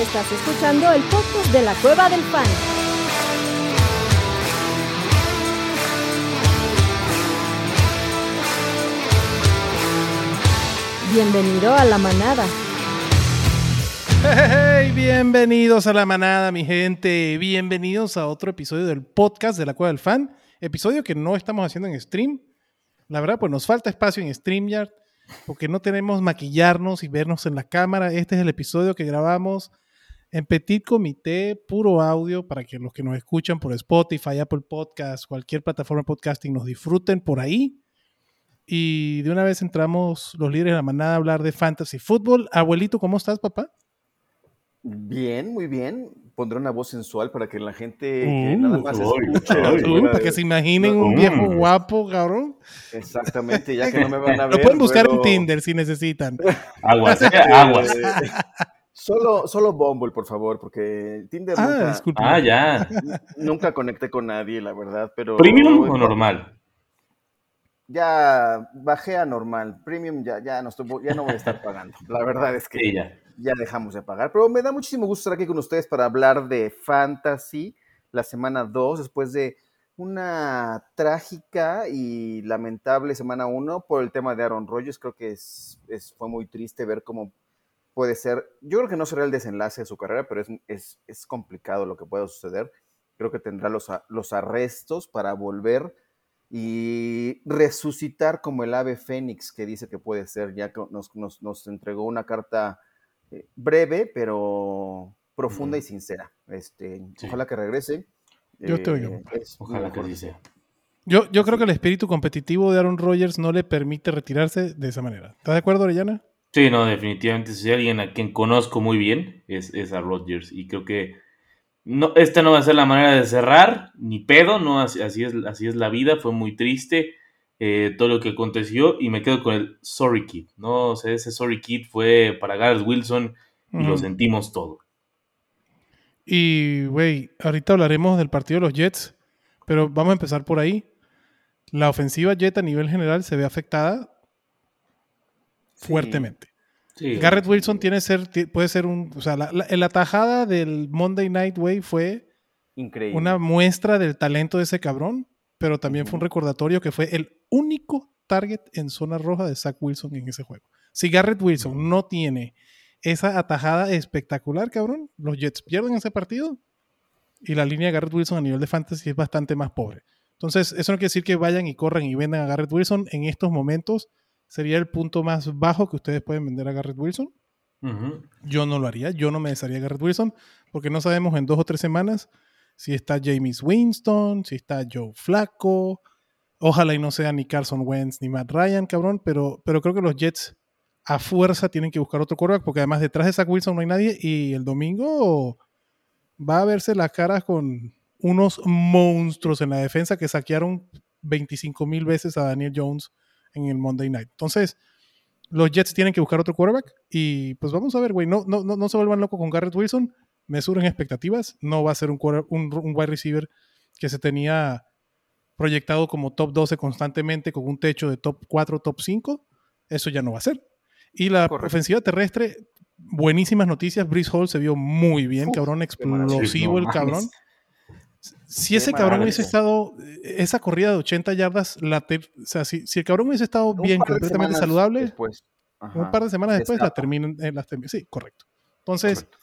Estás escuchando el podcast de la Cueva del Fan. Bienvenido a la manada. Hey, bienvenidos a la manada, mi gente. Bienvenidos a otro episodio del podcast de la Cueva del Fan. Episodio que no estamos haciendo en stream. La verdad, pues nos falta espacio en StreamYard porque no tenemos maquillarnos y vernos en la cámara. Este es el episodio que grabamos en Petit Comité, puro audio, para que los que nos escuchan por Spotify, Apple Podcast, cualquier plataforma de podcasting nos disfruten por ahí. Y de una vez entramos los líderes de la manada a hablar de fantasy fútbol. Abuelito, ¿cómo estás, papá? Bien, muy bien. Pondré una voz sensual para que la gente Uh, nada más uy, escuche. uy, para que se imaginen un Mm. viejo guapo, cabrón. Exactamente, ya que no me van a ver. Lo pueden buscar en Tinder si necesitan. Aguas, eh, Eh, aguas. Solo, solo Bumble, por favor, porque Tinder Ah, nunca, disculpe. Ah, ya. nunca conecté con nadie, la verdad, pero... ¿Premium o normal? Ya bajé a normal. Premium ya, ya, no estoy, ya no voy a estar pagando. La verdad es que Sí, ya. ya dejamos de pagar. Pero me da muchísimo gusto estar aquí con ustedes para hablar de Fantasy, la semana 2, después de una trágica y lamentable semana 1 por el tema de Aaron Rodgers. Creo que es, es- fue muy triste ver cómo puede ser. Yo creo que no será el desenlace de su carrera, pero es, es, es complicado lo que pueda suceder. Creo que tendrá los, a- los arrestos para volver y resucitar como el ave fénix que dice que puede ser, ya que nos, nos, nos entregó una carta eh, breve, pero profunda y sincera. Este, Sí. Ojalá que regrese. Yo te oigo. es mi Ojalá que deseo. sea. Yo, yo creo que el espíritu competitivo de Aaron Rodgers no le permite retirarse de esa manera. ¿Estás de acuerdo, Orellana? Sí, no, definitivamente. Si hay alguien a quien conozco muy bien, es, es a Rodgers. Y creo que no, esta no va a ser la manera de cerrar, ni pedo, no, así, así es, así es la vida. Fue muy triste eh, todo lo que aconteció. Y me quedo con el Sorry Kid. ¿no? O sea, ese Sorry Kid fue para Garrett Wilson y lo sentimos todo. Y, güey, ahorita hablaremos del partido de los Jets, pero vamos a empezar por ahí. La ofensiva Jet a nivel general se ve afectada Sí. fuertemente. Sí. Garrett Wilson tiene ser, puede ser un, o sea, la, la- la tajada del Monday Night Way fue Increíble. una muestra del talento de ese cabrón, pero también fue un recordatorio que fue el único target en zona roja de Zach Wilson en ese juego. Si Garrett Wilson no tiene esa atajada espectacular, cabrón, los Jets pierden ese partido y la línea de Garrett Wilson a nivel de fantasy es bastante más pobre. Entonces, eso no quiere decir que vayan y corran y vendan a Garrett Wilson. En estos momentos sería el punto más bajo que ustedes pueden vender a Garrett Wilson. Yo no lo haría, yo no me desharía de Garrett Wilson, porque no sabemos en dos o tres semanas si está James Winston, si está Joe Flacco. Ojalá y no sea ni Carson Wentz ni Matt Ryan, cabrón, pero, pero creo que los Jets a fuerza tienen que buscar otro quarterback, porque además detrás de Zach Wilson no hay nadie y el domingo va a verse las caras con unos monstruos en la defensa que saquearon 25 mil veces a Daniel Jones en el Monday Night. Entonces, los Jets tienen que buscar otro quarterback y pues vamos a ver, güey, no, no, no, no se vuelvan locos con Garrett Wilson, mesuren expectativas, no va a ser un, quarter- un, un wide receiver que se tenía proyectado como top 12 constantemente con un techo de top 4, top 5, eso ya no va a ser. Y la Correcto. ofensiva terrestre, buenísimas noticias, Brice Hall se vio muy bien, Uf, cabrón, explosivo el cabrón. Si ese cabrón hubiese estado, esa corrida de 80 yardas, la ter- o sea, si, si el cabrón hubiese estado Un bien, completamente saludable, después. un par de semanas Se después la terminan, eh, las termi- Sí, correcto. Entonces, Correcto.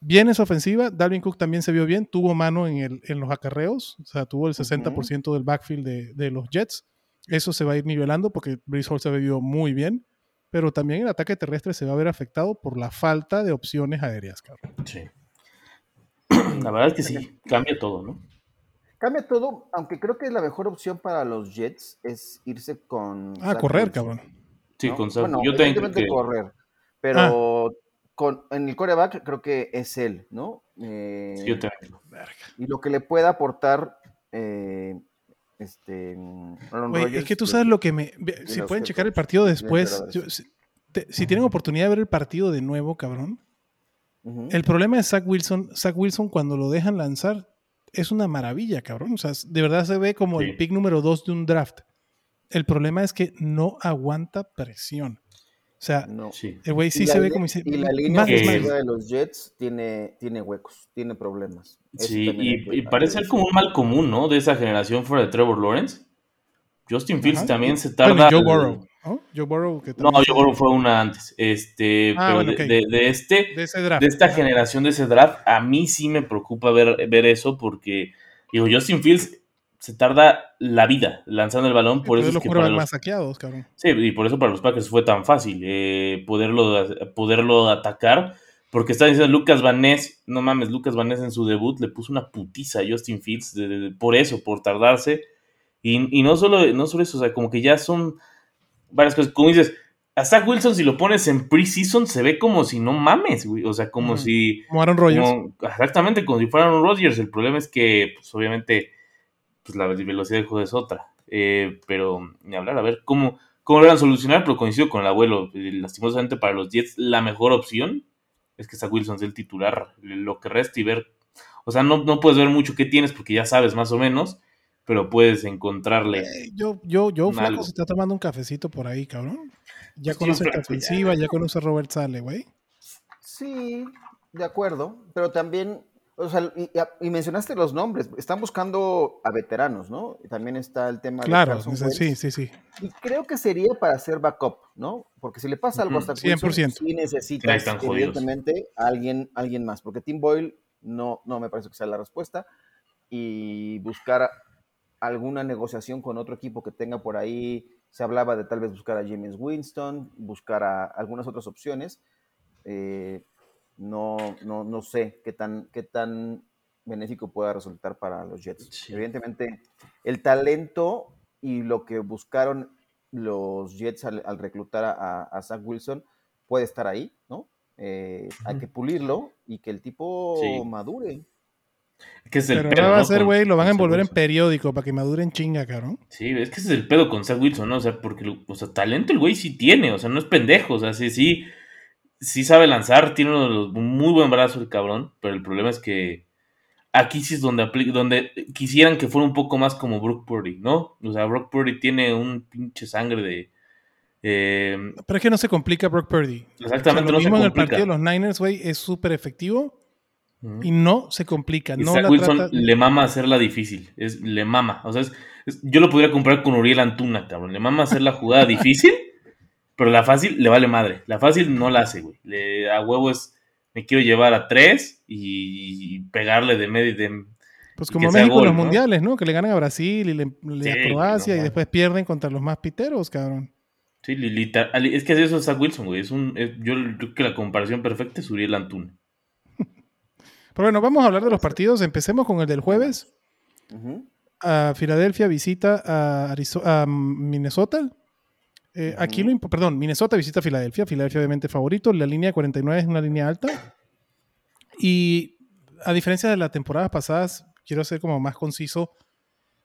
bien esa ofensiva. Dalvin Cook también se vio bien, tuvo mano en, el, en los acarreos, o sea, tuvo el 60% del backfield de, de los Jets. Eso se va a ir nivelando porque Brees Hall se vio muy bien, pero también el ataque terrestre se va a ver afectado por la falta de opciones aéreas, cabrón. Sí. La verdad es que sí, cambia todo, ¿no? Cambia todo, aunque creo que la mejor opción para los Jets es irse con. Ah, Zach correr, Wilson, cabrón. Sí, ¿no? con Zach- Bueno, yo que correr, pero con, en el coreback creo que es él, ¿no? Eh, sí, yo también. Y lo que le pueda aportar eh, este es que tú pues, sabes lo que me... Si pueden checar el partido tienen después, yo- si, te- si tienen oportunidad de ver el partido de nuevo, cabrón. El problema de Zach Wilson, Zach Wilson cuando lo dejan lanzar es una maravilla, cabrón. O sea, de verdad se ve como Sí. el pick número dos de un draft. El problema es que no aguanta presión. sea, No. El güey sí se ve como si- Y la más- línea de los Jets tiene, tiene huecos, tiene problemas. Eso Sí, y parece ser como un mal común, ¿no? De esa generación fuera de Trevor Lawrence. Justin Fields Ajá. también se Bueno, tarda. Joe Burrow, ¿no? Joe Burrow que No, Joe Burrow fue una antes. Este, Ah, pero bueno, de, ok. de- de este, de ese draft. de esta generación de ese draft, a mí sí me preocupa ver, ver eso porque, digo, Justin Fields se tarda la vida lanzando el balón, Sí, por eso es que para los, más saqueados, cabrón. sí, y por eso para los Packers fue tan fácil eh, poderlo, poderlo atacar, porque está diciendo Lucas Van Ness, no mames, Lucas Van Ness en su debut le puso una putiza a Justin Fields de- de- por eso, por tardarse, y, y no, solo, no solo eso, o sea, como que ya son varias cosas, como dices, a Zach Wilson si lo pones en preseason se ve como si no mames, güey, o sea, como Mm. si... Como Aaron Rodgers. Como- exactamente, como si fueran un Rodgers. El problema es que, pues obviamente, pues la velocidad del juego es otra. Eh, pero ni hablar, a ver cómo, cómo lo van a solucionar, pero coincido con el abuelo. Eh, lastimosamente para los Jets, la mejor opción es que Zach Wilson sea el titular. Lo que resta y ver. O sea, no, no puedes ver mucho qué tienes porque ya sabes más o menos, pero puedes encontrarle. Eh, yo, yo, yo, flaco, algo. se está tomando un cafecito por ahí, cabrón. Ya Sí, conoce la ya. ofensiva, ya conoce a Robert Sale, güey. Sí, de acuerdo, pero también, o sea, y, y mencionaste los nombres, están buscando a veteranos, ¿no? Y también está el tema Claro, de Wentz, sí, sí, sí. y creo que sería para hacer backup, ¿no? Porque si le pasa algo a Ujú, Zach Wilson, 100%. sí Ahí necesitas, evidentemente, a alguien, alguien más, porque Tim Boyle no, no me parece que sea la respuesta, y buscar alguna negociación con otro equipo que tenga por ahí, se hablaba de tal vez buscar a James Winston, buscar a algunas otras opciones, eh, no, no, no sé qué tan, qué tan benéfico pueda resultar para los Jets. Sí. Evidentemente, el talento y lo que buscaron los Jets al, al reclutar a, a Zach Wilson puede estar ahí, ¿no? Eh, Hay que pulirlo y que el tipo Sí. madure. Que es el Pero pedo, ahora va a ser, güey, lo van a envolver en periódico para que maduren chinga, cabrón. Sí, es que ese es el pedo con Zach Wilson, ¿no? O sea, porque, o sea, talento el güey sí tiene, o sea, no es pendejo, o sea, sí, sí, sí sabe lanzar, tiene uno de los- un muy buen brazo el cabrón, pero el problema es que aquí sí es donde, donde quisieran que fuera un poco más como Brook Purdy, ¿no? O sea, Brook Purdy tiene un pinche sangre de... eh, Pero es que no se complica Brock Purdy. exactamente, O sea, lo no se mismo en el complica. partido de los Niners, güey, es súper efectivo. Y no se complica. Y No Zach la Wilson trata... le mama hacerla difícil. Es, le mama. O sea, es- es- yo lo podría comprar con Uriel Antuna, cabrón. Le mama hacer la jugada difícil, pero la fácil le vale madre. La fácil no la hace, güey. Le- a huevo es, me quiero llevar a tres y, y pegarle de medio. De, Pues como México en los ¿no? mundiales, ¿no? Que le ganan a Brasil y le, le- a Croacia y después pierden contra los más piteros, cabrón. sí, li- literal- es que eso es Zach Wilson, güey. Es un, es- yo creo que la comparación perfecta es Uriel Antuna. Pero bueno, vamos a hablar de los partidos. Empecemos con el del jueves. Ujú. a Filadelfia visita a, Arizo- a Minnesota. Eh, Aquí lo perdón, Minnesota visita a Filadelfia. Filadelfia obviamente favorito. La línea de 49 es una línea alta. Y a diferencia de las temporadas pasadas, quiero ser como más conciso.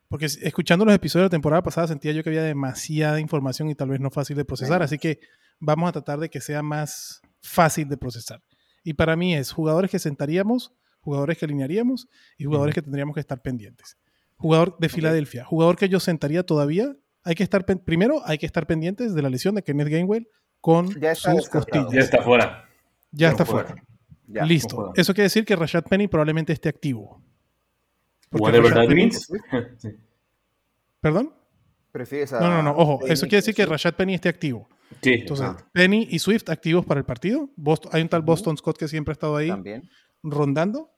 Porque escuchando los episodios de la temporada pasada sentía yo que había demasiada información y tal vez no fácil de procesar. Así que vamos a tratar de que sea más fácil de procesar. Y para mí es jugadores que sentaríamos, jugadores que alinearíamos y jugadores que tendríamos que estar pendientes. Jugador de Filadelfia, jugador que yo sentaría todavía. Hay que estar primero hay que estar pendientes de la lesión de Kenneth Gainwell con Ya está sus costillas. Ya está fuera. Ya No está juega. fuera. Ya, Listo. no. Eso quiere decir que Rashad Penny probablemente esté activo. Porque Whatever that means. ¿Perdón? ¿Prefieres a No, no, no. Ojo, eso quiere decir que? Rashad Penny esté activo. Sí, Entonces. Penny y Swift activos para el partido. Boston- hay un tal. Boston Scott que siempre ha estado ahí También. rondando.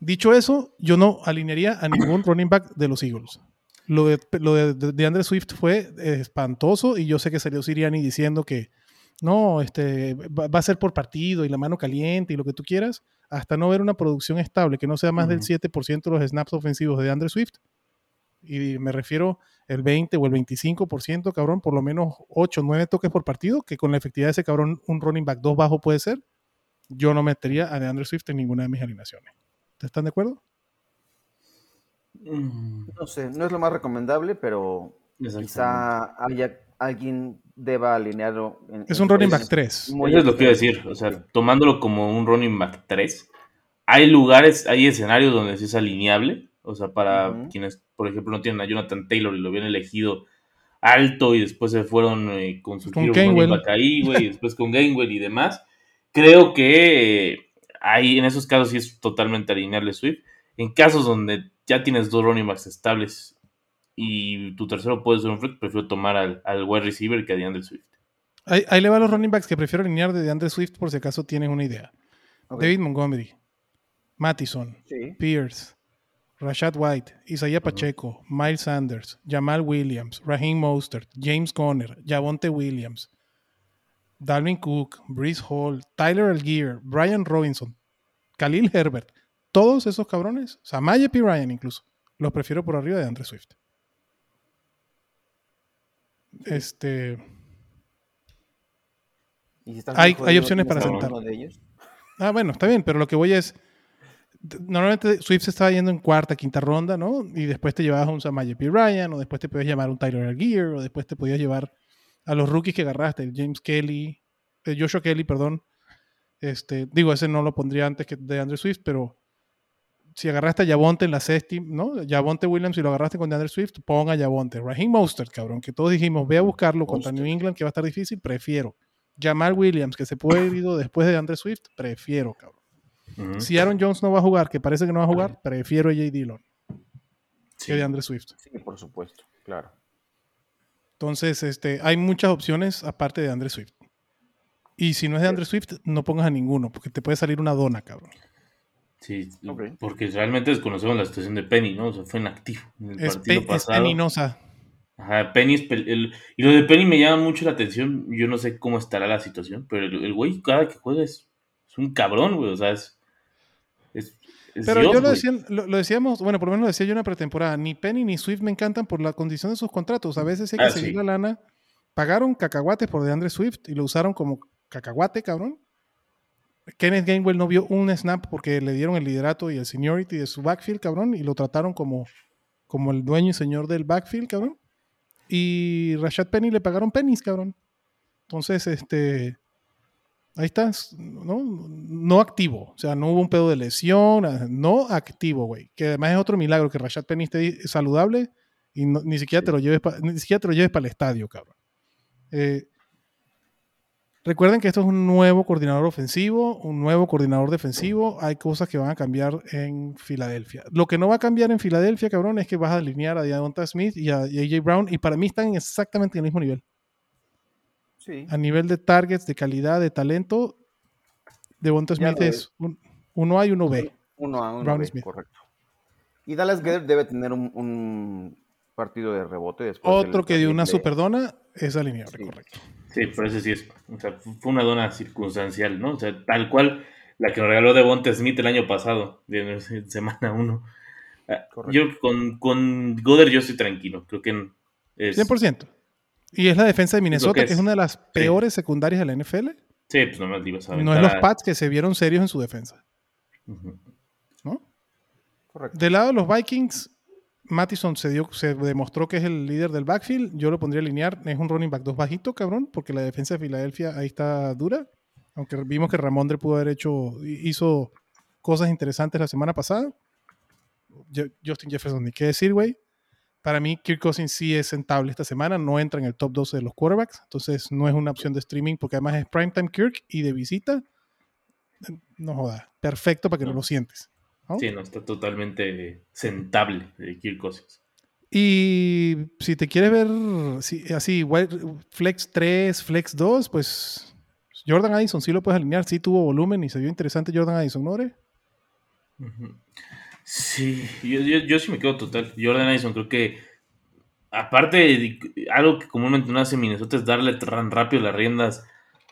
Dicho eso, yo no alinearía a ningún running back de los Eagles. Lo de, lo de, de- Andre Swift fue espantoso y yo sé que salió Siriani diciendo que no, este, va, va a ser por partido y la mano caliente y lo que tú quieras, hasta no ver una producción estable que no sea más del Ujú. 7% de los snaps ofensivos de Andre Swift. Y me refiero el 20 o el 25%, cabrón, por lo menos 8 o 9 toques por partido, que con la efectividad de ese cabrón un running back 2 bajo puede ser. Yo no metería a DeAndre Swift en ninguna de mis alineaciones. ¿Te están de acuerdo? Mm, No sé, no es lo más recomendable, pero quizá haya, alguien deba alinearlo. en- Es en un running back 3. muy Eso es lo que iba a decir. O sea, tomándolo como un running back 3, hay lugares, hay escenarios donde sí es alineable. O sea, para quienes, por ejemplo, no tienen a Jonathan Taylor y lo habían elegido alto y después se fueron eh, con su back ahí, güey, y después con Gainwell y demás. Creo que eh, ahí en esos casos sí es totalmente alinearle Swift. En casos donde ya tienes dos running backs estables y tu tercero puede ser un flex, prefiero tomar al, al wide receiver que a DeAndre Swift. Ahí, ahí le va a los running backs que prefiero alinear de DeAndre Swift por si acaso tienes una idea. David Montgomery, Mattison, Sí. Pierce, Rashad White, Isaiah Pacheco, Miles Sanders, Jamal Williams, Raheem Mostert, James Conner, Javonte Williams, Dalvin Cook, Breeze Hall, Tyler Algier, Brian Robinson, Khalil Herbert. Todos esos cabrones, Samaje P. Ryan incluso, los prefiero por arriba de Andre Swift. Este, ¿Y si Hay- opciones para alguno sentar. de ellos? Ah, bueno, está bien, pero lo que voy es. Normalmente Swift se estaba yendo en cuarta, quinta ronda, ¿no? Y después te llevabas a un Samaje P. Ryan, o después te podías llamar a un Tyler Algier, o después te podías llevar a los rookies que agarraste, el James Kelly, el Joshua Kelly, perdón. Este, digo, ese no lo pondría antes que de Andre Swift, pero si agarraste a Yavonte en la séptima, ¿no? Yavonte Williams, si lo agarraste con DeAndre Swift, ponga Yavonte. Raheem Mostert, cabrón, que todos dijimos, ve a buscarlo contra. New England, que va a estar difícil, prefiero. Jamal Williams, que se puede ido después de DeAndre Swift, prefiero, cabrón. Si Aaron Jones no va a jugar, que parece que no va a jugar, prefiero a J. Dillon Sí. que de Andre Swift. Sí, por supuesto, claro. Entonces, este, hay muchas opciones aparte de Andre Swift. Y si no es de Andre Swift, no pongas a ninguno, porque te puede salir una dona, cabrón. Sí, Ok. porque realmente desconocemos la situación de Penny, ¿no? O sea, fue inactivo en el Es, partido pe- es pasado. peninosa. Ajá, Penny es pel- el- y lo de Penny me llama mucho la atención. Yo no sé cómo estará la situación, pero el, el güey cada que juega es, es un cabrón, güey. O sea, es. Pero Dios, yo lo, decía, lo, lo decíamos, bueno, por lo menos lo decía yo en la pretemporada, ni Penny ni Swift me encantan por la condición de sus contratos. A veces hay que Ah, seguir sí. la lana. Pagaron cacahuates por DeAndre Swift y lo usaron como cacahuate, cabrón. Kenneth Gainwell no vio un snap porque le dieron el liderato y el seniority de su backfield, cabrón, y lo trataron como, como el dueño y señor del backfield, cabrón. Y Rashad Penny le pagaron pennies, cabrón. Entonces, este. Ahí está, ¿no? No activo. O sea, no hubo un pedo de lesión, no activo, güey. Que además es otro milagro que Rashad Penny esté saludable y no- ni siquiera te lo lleves pa- ni siquiera te lo lleves para el estadio, cabrón. Eh, recuerden que esto es un nuevo coordinador ofensivo, un nuevo coordinador defensivo. Hay cosas que van a cambiar en Filadelfia. Lo que no va a cambiar en Filadelfia, cabrón, es que vas a alinear a Deonta Smith y a, y a AJ Brown y para mí están exactamente en el mismo nivel Sí. a nivel de targets, de calidad, de talento, Devonta Smith es un- uno A y uno B. Uno a uno, Brown B, Smith. correcto. Y Dallas Goedert debe tener un, un partido de rebote después. Otro que dio una terrible- superdona es alineable, Sí. correcto. Sí, pero ese sí es. O sea, fue una dona circunstancial, ¿no? O sea, tal cual la que nos regaló Devonta Smith el año pasado, de en semana 1. Correcto. Yo con, con Goder yo estoy tranquilo. Creo que es. 100%. Y es la defensa de Minnesota, que que es una de las peores secundarias de la NFL. Sí, pues nomás le ibas a No es los Pats que se vieron serios en su defensa. ¿no? Correcto. Del lado de los Vikings, Mattison se, dio, se demostró que es el líder del backfield. Yo lo pondría a alinear. Es un running back 2 bajito, cabrón, porque la defensa de Filadelfia ahí está dura. Aunque vimos que Ramondre pudo haber hecho, hizo cosas interesantes la semana pasada. Justin Jefferson, ni qué decir, güey. Para mí, Kirk Cousins sí es sentable esta semana. No entra en el top 12 de los quarterbacks. Entonces, no es una opción de streaming porque además es primetime Kirk y de visita. No joda. Perfecto para que no No. lo sientes. ¿no? Sí, no, está totalmente sentable de Kirk Cousins. Y si te quieres ver si- así, Flex 3, Flex 2, pues Jordan Addison sí lo puedes alinear, sí tuvo volumen y se vio interesante Jordan Addison, ¿no? Ore? Ujú. Sí, yo, yo, yo sí me quedo total. Jordan Addison, creo que aparte de algo que comúnmente no hace Minnesota es darle tan rápido las riendas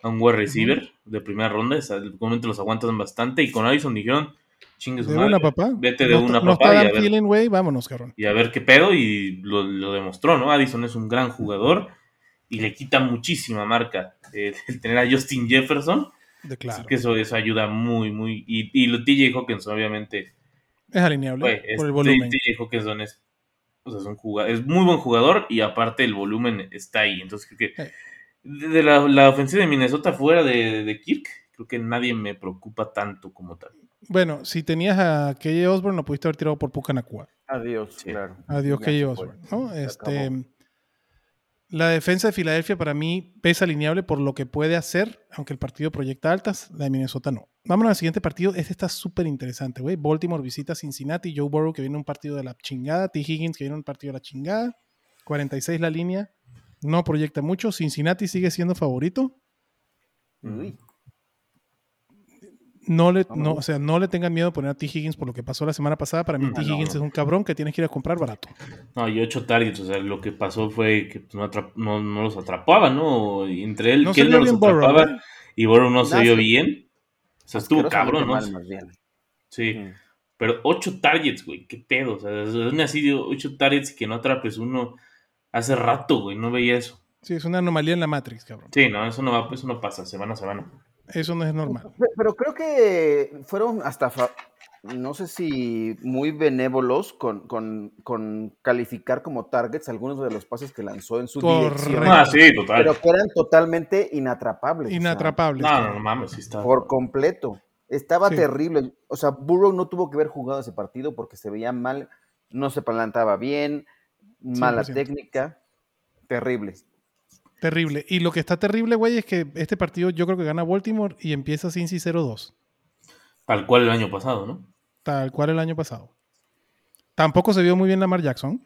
a un wide receiver de primera ronda. es- comúnmente los aguantan bastante. Y con Addison dijeron, chingue su De madre, una, papá. Vete de no, una, no papá, está y a, ver, vámonos, cabrón. y a ver qué pedo. Y lo, lo demostró, ¿no? Addison es un gran jugador y le quita muchísima marca eh, el tener a Justin Jefferson. De Así claro. que eso, eso ayuda muy, muy. Y, y lo TJ Hawkins, obviamente. Es alineable es- por el volumen. TJ Hawkinson es, o sea, es, un jugador, es muy buen jugador y aparte el volumen está ahí. Entonces creo que Eh. de la, la ofensiva de Minnesota fuera de, de Kirk, creo que nadie me preocupa tanto como tal. Bueno, si tenías a KJ Osborne, lo pudiste haber tirado por Pucanacua. Adiós, Sí. claro. Adiós, KJ Osborne. ¿no? Este, acabó. La defensa de Filadelfia para mí pesa alineable por lo que puede hacer, aunque el partido proyecta altas, la de Minnesota no. Vámonos al siguiente partido. Este está súper interesante, güey. Baltimore visita Cincinnati, Joe Burrow que viene un partido de la chingada, T. Higgins que viene un partido de la chingada, 46 la línea, no proyecta mucho. Cincinnati sigue siendo favorito. Uy. No le, No no, o sea, no le tengan miedo a poner a T. Higgins por lo que pasó la semana pasada. Para mí, Mm, T. No, Higgins no. es un cabrón que tienes que ir a comprar barato. No, y ocho targets, o sea, lo que pasó fue que pues, no, atrap- no, no los atrapaba, ¿no? Y Entre él, No que él no los atrapaba y Burrow no se vio bien. O sea, estuvo cabrón, ¿no? mal. Sí, Mm. pero ocho targets, güey, qué pedo. O sea, es así de ocho targets y que no atrapes uno hace rato, güey, no veía eso. Sí, es una anomalía en la Matrix, cabrón. Sí, no, eso no va, eso no pasa semana a semana. Eso no es normal. Pe- Pero creo que fueron hasta, no sé si muy benévolos con, con- con calificar como targets algunos de los pases que lanzó en su dirección, Ah, sí, total. pero que eran totalmente inatrapables. o sea, Inatrapable. No, no, no mames, sí está. por completo. Estaba Sí. terrible. O sea, Burrow no tuvo que haber jugado ese partido porque se veía mal, no se plantaba bien, mala 100%. técnica. Terrible. Terrible. Y lo que está terrible, güey, es que este partido yo creo que gana Baltimore y empieza Cincy 0-2. Tal cual el año pasado, ¿no? Tal cual el año pasado. Tampoco se vio muy bien Lamar Jackson.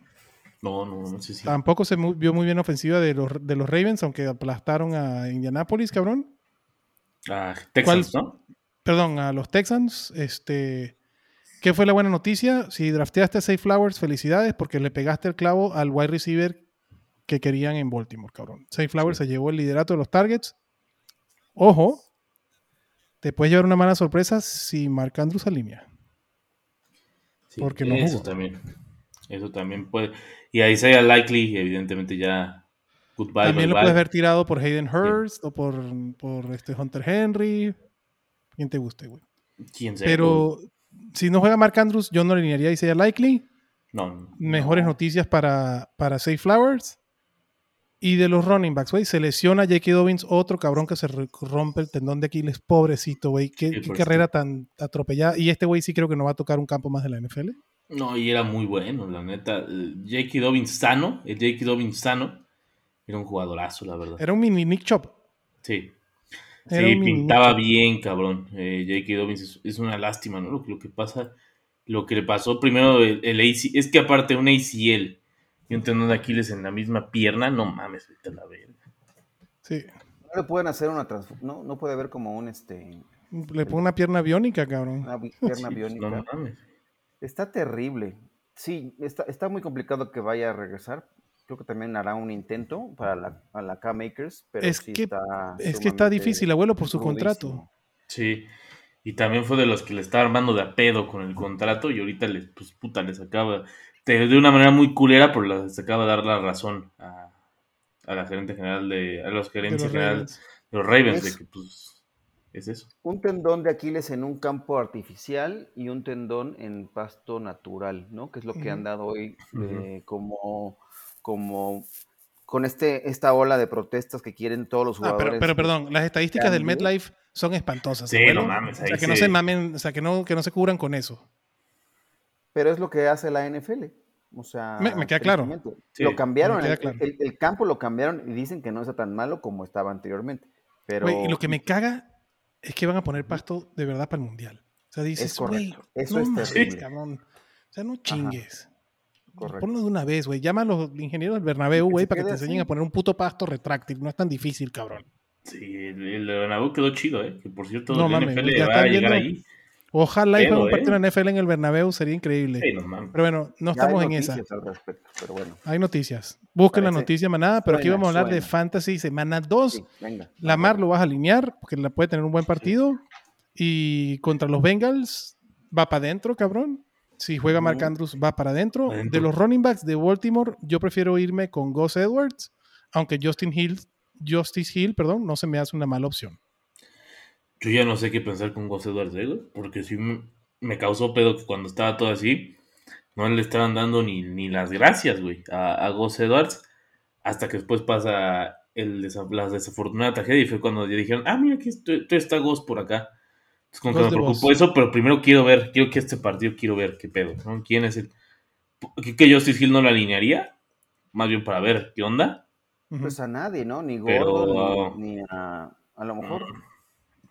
No, no, no sé si. Tampoco se vio muy bien ofensiva de los, de los Ravens, aunque aplastaron a Indianapolis, cabrón. Ah, Texans, ¿Cuál? ¿no? Perdón, a los Texans. Este, ¿Qué fue la buena noticia? Si drafteaste a Safe Flowers, felicidades, porque le pegaste el clavo al wide receiver que querían en Baltimore, cabrón. Safe Flowers se llevó el liderato de los targets. Ojo, te puedes llevar una mala sorpresa si Mark Andrews alinea. Sí, Porque no eso jugó. también. Eso también puede. Y ahí sea Likely, evidentemente ya. Goodbye, También lo bye. puedes ver tirado por Hayden Hurst o por, por este Hunter Henry. Quien te guste, güey. Quién sea. Pero si no juega Mark Andrews, yo no alinearía a Isaiah Likely. No, no. Mejores noticias para, para Safe Flowers. Y de los running backs, güey, se lesiona J.K. Dobbins, otro cabrón que se rompe el tendón de Aquiles, pobrecito, güey. Qué, carrera tan atropellada. Y este güey sí creo que no va a tocar un campo más de la NFL. No, y era muy bueno, la neta. Eh, J.K. Dobbins sano, el J.K. Dobbins sano, era un jugadorazo, la verdad. Era un mini Nick Chop. Sí. Era Sí, pintaba bien, cabrón. Eh. Dobbins es, es una lástima, ¿no? Lo, que- lo que pasa, lo que le pasó primero el, el AC, es que aparte un ACL y un tendón de Aquiles en la misma pierna, no mames, vete a la verga. Sí. No le pueden hacer una no, no puede haber como un este Le pongo una pierna biónica, cabrón. una pierna Sí, pues, biónica. no mames. Está terrible. Sí, está, está muy complicado que vaya a regresar. Creo que también hará un intento para la, a la K-Makers, pero Es sí que- está Es que está difícil, abuelo, por su rudísimo. contrato. Sí. Y también fue de los que le estaba armando de a pedo con el contrato y ahorita les, pues puta, les acaba, de, de una manera muy culera, pero les acaba de dar la razón a, a la gerente general de, a los de gerentes los Ravens. de los Ravens, Es- de que pues es eso. Un tendón de Aquiles en un campo artificial y un tendón en pasto natural, ¿no? Que es lo que han dado hoy eh, como, como con este, esta ola de protestas que quieren todos los Ah, jugadores. pero, pero perdón, las estadísticas del. MetLife son espantosas. Sí, no mames, O sea, que no se mamen, o sea, que no, que no se cubran con eso. Pero es lo que hace la NFL. O sea, Me- me queda claro. Sí, lo cambiaron, queda el, claro. el- el campo lo cambiaron y dicen que no está tan malo como estaba anteriormente. Pero Güey, y lo que me caga es que van a poner pasto de verdad para el mundial. O sea, dices, Es correcto. Eso no es mames, terrible. cabrón. O sea, no chingues. Correcto. Ponlo de una vez, güey. Llama a los ingenieros del Bernabéu, güey, para que te enseñen así. a poner un puto pasto retráctil. No es tan difícil, cabrón. Sí, el, Bernabéu quedó chido, ¿eh? Que por cierto, No el mames, NFL ya va a llegar viendo- ahí. Ojalá y juegue un partido eh. en la NFL en el Bernabéu, sería increíble. Sí, no mames. Pero bueno, no Ya hay estamos en esa. noticias al respecto, pero bueno. Hay noticias. Busquen la Parece- noticia manada, pero aquí vamos a hablar de. Fantasy semana 2. Sí, venga. Lamar lo vas a alinear porque la puede tener un buen partido. Y contra los Bengals va para adentro, cabrón. Si juega Mark. Andrews, va para adentro. Adentro. De los running backs de Baltimore, yo prefiero irme con Gus Edwards, aunque Justin Hill, Justice Hill, perdón, no se me hace una mala opción. Yo ya no sé qué pensar con Gus Edwards, ¿eh, güey? Porque sí me, causó pedo que cuando estaba todo así, no le estaban dando ni, ni las gracias, güey, a, a Edwards, hasta que después pasa el desa- la desafortunada tragedia y fue cuando le dijeron, ah, mira, aquí estoy- tú está Gus por acá. Entonces, como que me preocupó eso, pero primero quiero ver, quiero que este partido, quiero ver qué pedo, ¿no? ¿Quién es el...? ¿Que, que Justice Hill no lo alinearía? Más bien para ver qué onda. Pues a nadie, ¿no? Ni Pero, Gordon, ah, ni, ni a, a lo mejor.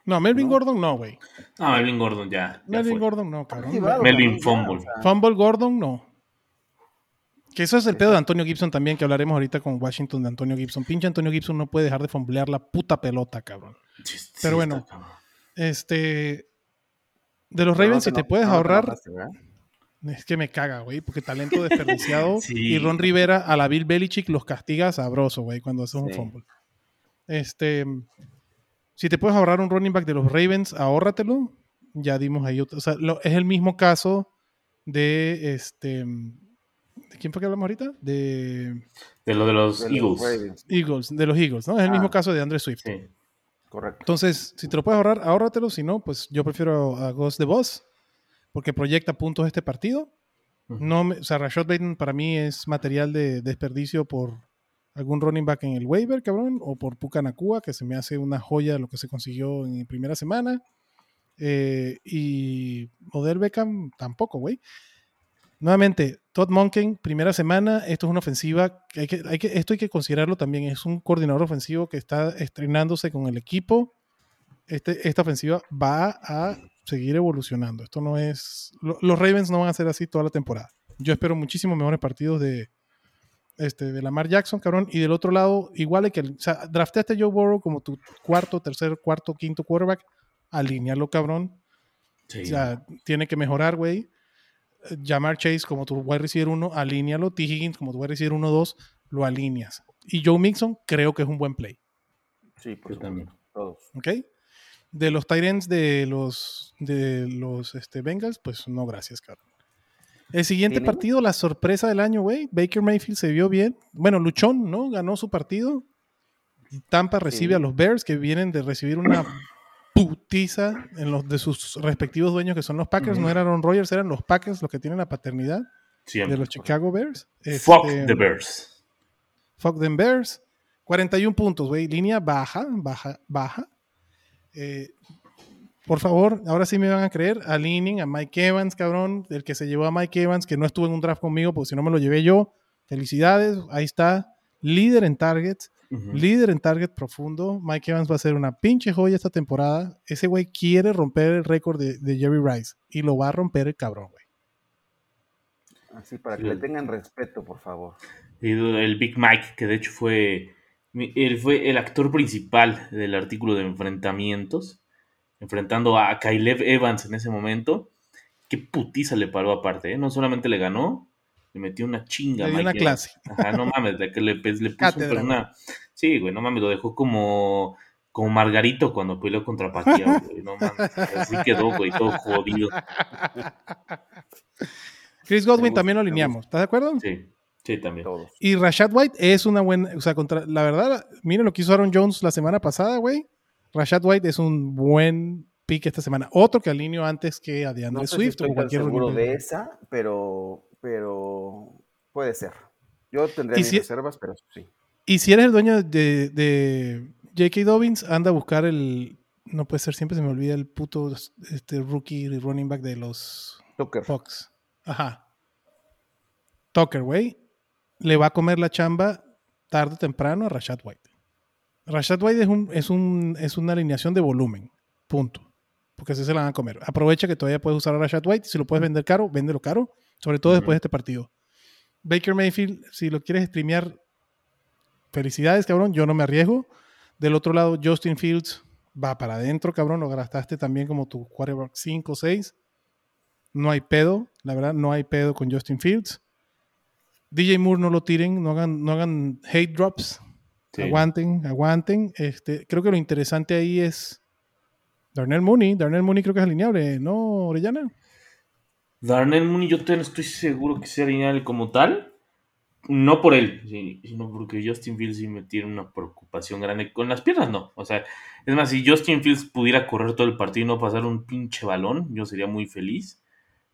No, Melvin ¿no? Gordon no, güey. Ah, Melvin Gordon ya. ya Melvin fue. Gordon no, cabrón. Melvin Fumble. o sea, Fumble Gordon no. Que eso es el pedo de Antonio Gibson también, que hablaremos ahorita con Washington de Antonio Gibson. Pinche Antonio Gibson no puede dejar de fumblear la puta pelota, cabrón. Sí, sí, Pero está bueno. cabrón. Este. De los no Ravens, si te puedes no ahorrar, es que me caga, güey, porque talento desperdiciado. Sí. Y Ron Rivera a la Bill Belichick los castiga sabroso, güey, cuando haces un fumble. Este. Si te puedes ahorrar un running back de los Ravens, ahórratelo. Ya dimos ahí. otro- O sea, lo- es el mismo caso de este. ¿De quién fue que hablamos ahorita? De De lo de los De Eagles. Eagles, de los Eagles, ¿no? Es el mismo Ah. caso de Andre Swift. Sí. Correcto. Entonces, si te lo puedes ahorrar, ahórratelo. Si no, pues yo prefiero a Ghost de Boss, porque proyecta puntos este partido. No me- o sea, Rashad Bateman para mí es material de desperdicio por algún running back en el waiver, cabrón, o por Puka Nakua, que se me hace una joya lo que se consiguió en primera semana. Eh, y Odell Beckham tampoco, güey. Nuevamente, Todd Monken, primera semana, esto es una ofensiva, hay que, hay que, esto hay que considerarlo también, es un coordinador ofensivo que está estrenándose con el equipo. Este, esta ofensiva va a seguir evolucionando. Esto no es. lo- los Ravens no van a ser así toda la temporada. Yo espero muchísimos mejores partidos de, este, de Lamar Jackson, cabrón. Y del otro lado, igual hay que. O sea, drafteaste a Joe Burrow como tu cuarto, tercer, cuarto, quinto quarterback. Alínealo, cabrón. Sí. O sea, tiene que mejorar, güey. Jamar Chase como tu wide receiver 1, alínealo. T. Higgins como tu wide receiver 1-2, lo alineas. Y Joe Mixon creo que es un buen play. Sí, supuesto, también. Todos. ¿Ok? De los Tyrants de los, de los este, Bengals, pues no, gracias, cabrón. El siguiente partido, la sorpresa del año, güey. Baker Mayfield se vio bien. Bueno, Luchón, ¿no? Ganó su partido. Tampa recibe Sí. a los Bears, que vienen de recibir una putiza en los de sus respectivos dueños, que son los Packers. No eran Aaron Rodgers, eran los Packers los que tienen la paternidad Siempre. de los Chicago Bears. Fuck Este, the Bears. Fuck them Bears. 41 puntos, güey. Línea baja, baja, baja. Eh, por favor, ahora sí me van a creer. Alineen a Mike Evans, cabrón. El que se llevó a Mike Evans, que no estuvo en un draft conmigo, porque si no me lo llevé yo. Felicidades. Ahí está. Líder en targets. Líder en target profundo. Mike Evans va a ser una pinche joya esta temporada. Ese güey quiere romper el récord de, de Jerry Rice. Y lo va a romper el cabrón, güey. Así para que Sí. le tengan respeto, por favor. Y El Big Mike, que de hecho fue, él fue el actor principal del artículo de enfrentamientos, enfrentando a Caleb Evans en ese momento. Qué putiza le paró aparte, ¿eh? No solamente le ganó, le metió una chinga. Le dio Mike una Evans. clase. Ajá, no mames, de que le, pues, le puso una... Sí, güey, no mames, lo dejó como, como Margarito cuando peleó contra Pacquiao, güey. No mames, así quedó, güey, todo jodido. Chris Godwin gusta, también lo alineamos. ¿Estás de acuerdo? Sí, sí, también. Todos. Y Rashad White es una buena, o sea, contra, la verdad, miren lo que hizo Aaron Jones la semana pasada, güey. Rashad White es un buen pick esta semana. Otro que alineo antes que a DeAndre No sé si Swift estoy o cualquier seguro de esa, pero, pero puede ser. Yo tendría mis si- reservas, pero sí. Y si eres el dueño de, de J.K. Dobbins, anda a buscar el. No puede ser, siempre se me olvida el puto este, rookie running back de los Tucker. Fox. Ajá. Tucker, güey. Le va a comer la chamba tarde o temprano a Rashad White. Rashad White es, un, es, un, es una alineación de volumen. Punto. Porque así se la van a comer. Aprovecha que todavía puedes usar a Rashad White. Si lo puedes vender caro, véndelo caro. Sobre todo después de este partido. Baker Mayfield, si lo quieres streamear, felicidades, cabrón. Yo no me arriesgo. Del otro lado, Justin Fields va para adentro, cabrón. Lo gastaste también como tu quarterback 5 o 6. No hay pedo, la verdad, no hay pedo con Justin Fields. DJ Moore no lo tiren, no hagan, no hagan hate drops. Sí. Aguanten, aguanten. Este, creo que lo interesante ahí es Darnell Mooney. Darnell Mooney creo que es alineable, ¿no, Orellana? Darnell Mooney, yo no estoy seguro que sea lineal como tal. No por él, sino porque Justin Fields sí me tiene una preocupación grande. Con las piernas no. O sea, es más, si Justin Fields pudiera correr todo el partido y no pasar un pinche balón, yo sería muy feliz.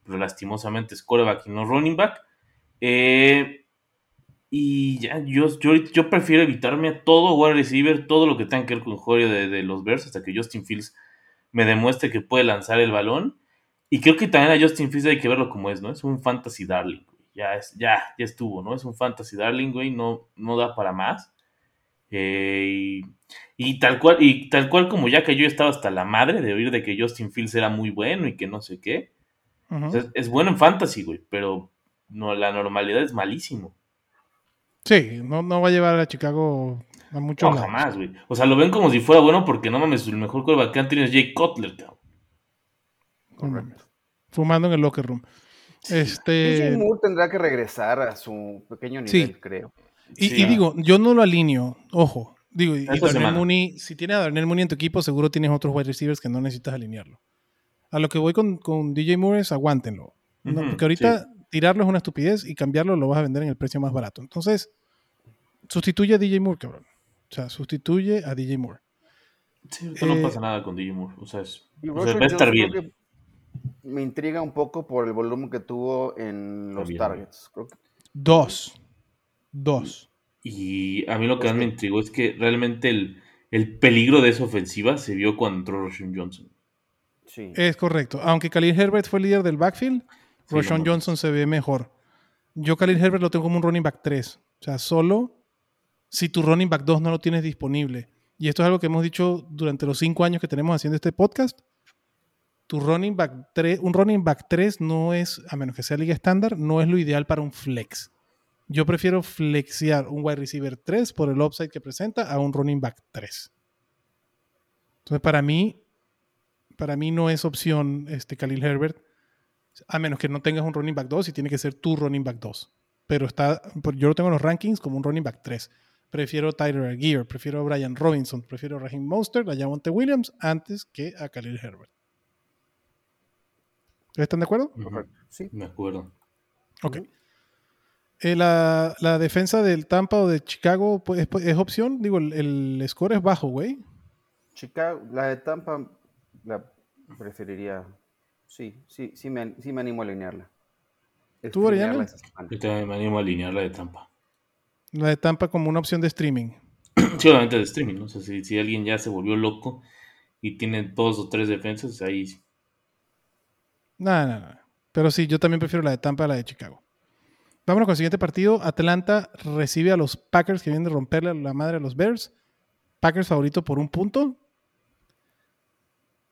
Pero lastimosamente es quarterback y no running back. Eh, y ya, yo, yo, yo prefiero evitarme a todo wide receiver, todo lo que tenga que ver con juego de, de los Bears, hasta que Justin Fields me demuestre que puede lanzar el balón. Y creo que también a Justin Fields hay que verlo como es, ¿no? Es un fantasy darling. Ya, es, ya, ya estuvo, ¿no? Es un fantasy darling, güey. No, no da para más. Eh, y, y tal cual, y tal cual como ya que yo estaba hasta la madre de oír de que Justin Fields era muy bueno y que no sé qué. O sea, es bueno en fantasy, güey, pero no, la normalidad es malísimo. Sí, no, no va a llevar a Chicago a muchos No, lados. jamás, güey. O sea, lo ven como si fuera bueno porque no mames, el mejor quarterback que han tenido es Jake Cutler, cabrón. Mames. Fumando en el locker room. DJ Este, Moore tendrá que regresar a su pequeño Sí. nivel, creo. y, Sí. y digo, yo no lo alineo, ojo. Digo, y. Mooney, si tienes a Darnell Mooney en tu equipo, seguro tienes otros wide receivers que no necesitas alinearlo. A lo que voy con, con DJ Moore es aguántenlo. ¿no? Porque ahorita tirarlo es una estupidez y cambiarlo lo vas a vender en el precio más barato. Entonces, sustituye a DJ Moore, cabrón. O sea, sustituye a DJ Moore. Sí, ahorita no Eh, pasa nada con DJ Moore. O sea, es, o sea, Roschon va a estar bien. me intriga un poco por el volumen que tuvo en los bien. targets. Creo que Dos. Dos. Y a mí lo que más me intrigó es que realmente el, el peligro de esa ofensiva se vio cuando entró Roshan Johnson. sí. Es correcto. Aunque Khalil Herbert fue el líder del backfield, Sí, Roshan Johnson se ve mejor. Yo Khalil Herbert lo tengo como un running back 3. O sea, solo si tu running back 2 no lo tienes disponible. Y esto es algo que hemos dicho durante los cinco años que tenemos haciendo este podcast. Tu running back 3, un running back 3 no es, a menos que sea liga estándar, no es lo ideal para un flex. Yo prefiero flexear un wide receiver 3 por el upside que presenta a un running back 3. Entonces, para mí, para mí no es opción este Khalil Herbert, a menos que no tengas un running back 2 y tiene que ser tu running back 2. Pero está, yo lo tengo en los rankings como un running back 3. Prefiero Tyler Gear, prefiero a Brian Robinson, prefiero a Raheem Mostert, a Javonte Williams antes que a Khalil Herbert. ¿Están de acuerdo? Sí. Me acuerdo. Ok. Eh, la, la defensa del Tampa o de Chicago pues, es, es opción. Digo, el, el score es bajo, güey. Chicago, la de Tampa la preferiría. Sí, sí, sí me, sí me animo a alinearla. ¿Tú, Oriana? Yo también me animo a alinear la de Tampa. La de Tampa como una opción de streaming. Sí, obviamente de streaming, ¿no? O sea, si, si alguien ya se volvió loco y tiene dos o tres defensas, ahí sí. Nada, nada, nada. Pero sí, yo también prefiero la de Tampa a la de Chicago. Vámonos con el siguiente partido. Atlanta recibe a los Packers que vienen de romperle la madre a los Bears. Packers favorito por un punto.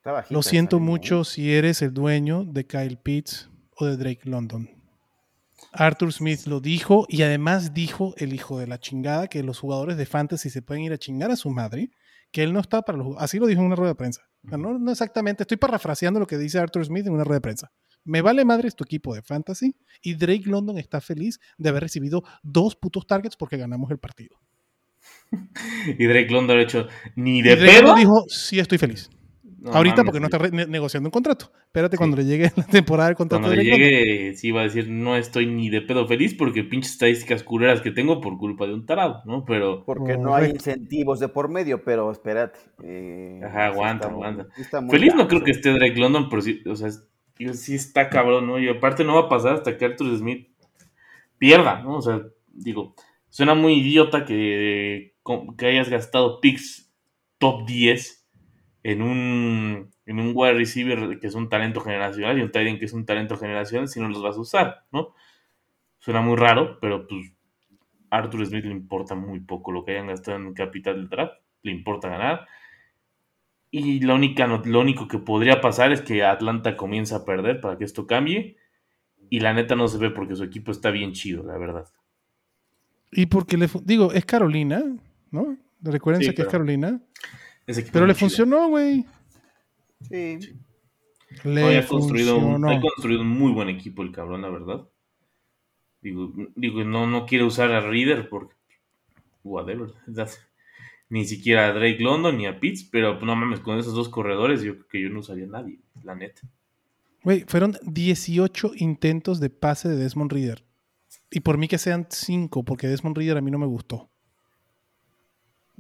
Está bajita Lo siento mucho si eres el dueño de Kyle Pitts o de Drake London. Arthur Smith lo dijo y además dijo el hijo de la chingada que los jugadores de fantasy se pueden ir a chingar a su madre, que él no está para los Así lo dijo en una rueda de prensa. No, no exactamente, estoy parafraseando lo que dice Arthur Smith en una rueda de prensa. Me vale madre tu equipo de fantasy y Drake London está feliz de haber recibido dos putos targets porque ganamos el partido. Y Drake London ha hecho ni de pedo. Dijo, sí estoy feliz. No Ahorita mames, porque no está ne- negociando un contrato. Espérate Sí. cuando le llegue la temporada del contrato Cuando de le llegue, sí va a decir, no estoy ni de pedo feliz porque pinches estadísticas culeras que tengo por culpa de un tarado, ¿no? Pero, Porque no hay incentivos de por medio, pero espérate. eh, Ajá, aguanta, aguanta. muy feliz no creo que esté Drake London, pero sí, o sea, sí está cabrón, ¿no? Y aparte no va a pasar hasta que Arthur Smith pierda, ¿no? O sea, digo, suena muy idiota que, que hayas gastado picks top 10 en un, en un wide receiver que es un talento generacional y un tight end que es un talento generacional si no los vas a usar, ¿no? Suena muy raro, pero pues a Arthur Smith le importa muy poco lo que hayan gastado en capital del draft, le importa ganar. Y la única, lo único que podría pasar es que Atlanta comience a perder para que esto cambie. Y la neta no se ve porque su equipo está bien chido, la verdad. Y porque le digo, es Carolina, ¿no? Recuérdense Sí, que es Carolina. Ese equipo Pero le chido. funcionó, güey. Sí, Le ha construido, un, ha construido un muy buen equipo el cabrón, la verdad. Digo, digo no, no quiere usar a Reader porque. Whatever. that's- Ni siquiera a Drake London ni a Pitts, pero no mames, con esos dos corredores yo creo que yo no usaría a nadie, la neta. Güey, fueron 18 intentos de pase de Desmond Reader. Y por mí que sean 5, porque Desmond Reader a mí no me gustó.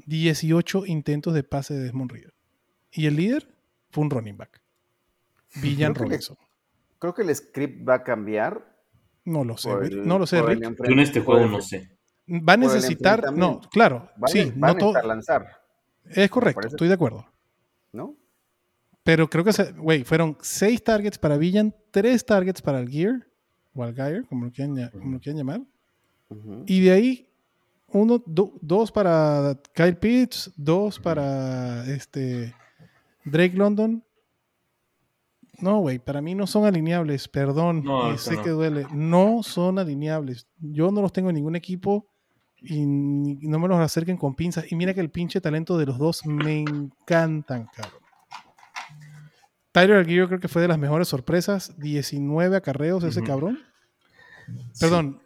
18 intentos de pase de Desmond Reader. Y el líder fue un running back. Villan Creo que le- Robinson. creo que el script va a cambiar. No lo sé, el- no lo sé, Rick. en este juego no sé. Va a necesitar. No, claro. Van, sí, no van a todo. necesitar lanzar, Es correcto, estoy de acuerdo. ¿no? Pero creo que, se- güey, fueron 6 targets para Villan, 3 targets para el Gear, o al Gear, como lo quieran, como lo quieran llamar. Y de ahí, uno, do- dos para Kyle Pitts, dos para este Drake London. No, güey, para mí no son alineables, perdón. No, sé no. que duele. No son alineables. Yo no los tengo en ningún equipo y no me los acerquen con pinzas. Y mira que el pinche talento de los dos me encantan, cabrón. Tyler Aguirre creo que fue de las mejores sorpresas. 19 acarreos ese cabrón. Perdón,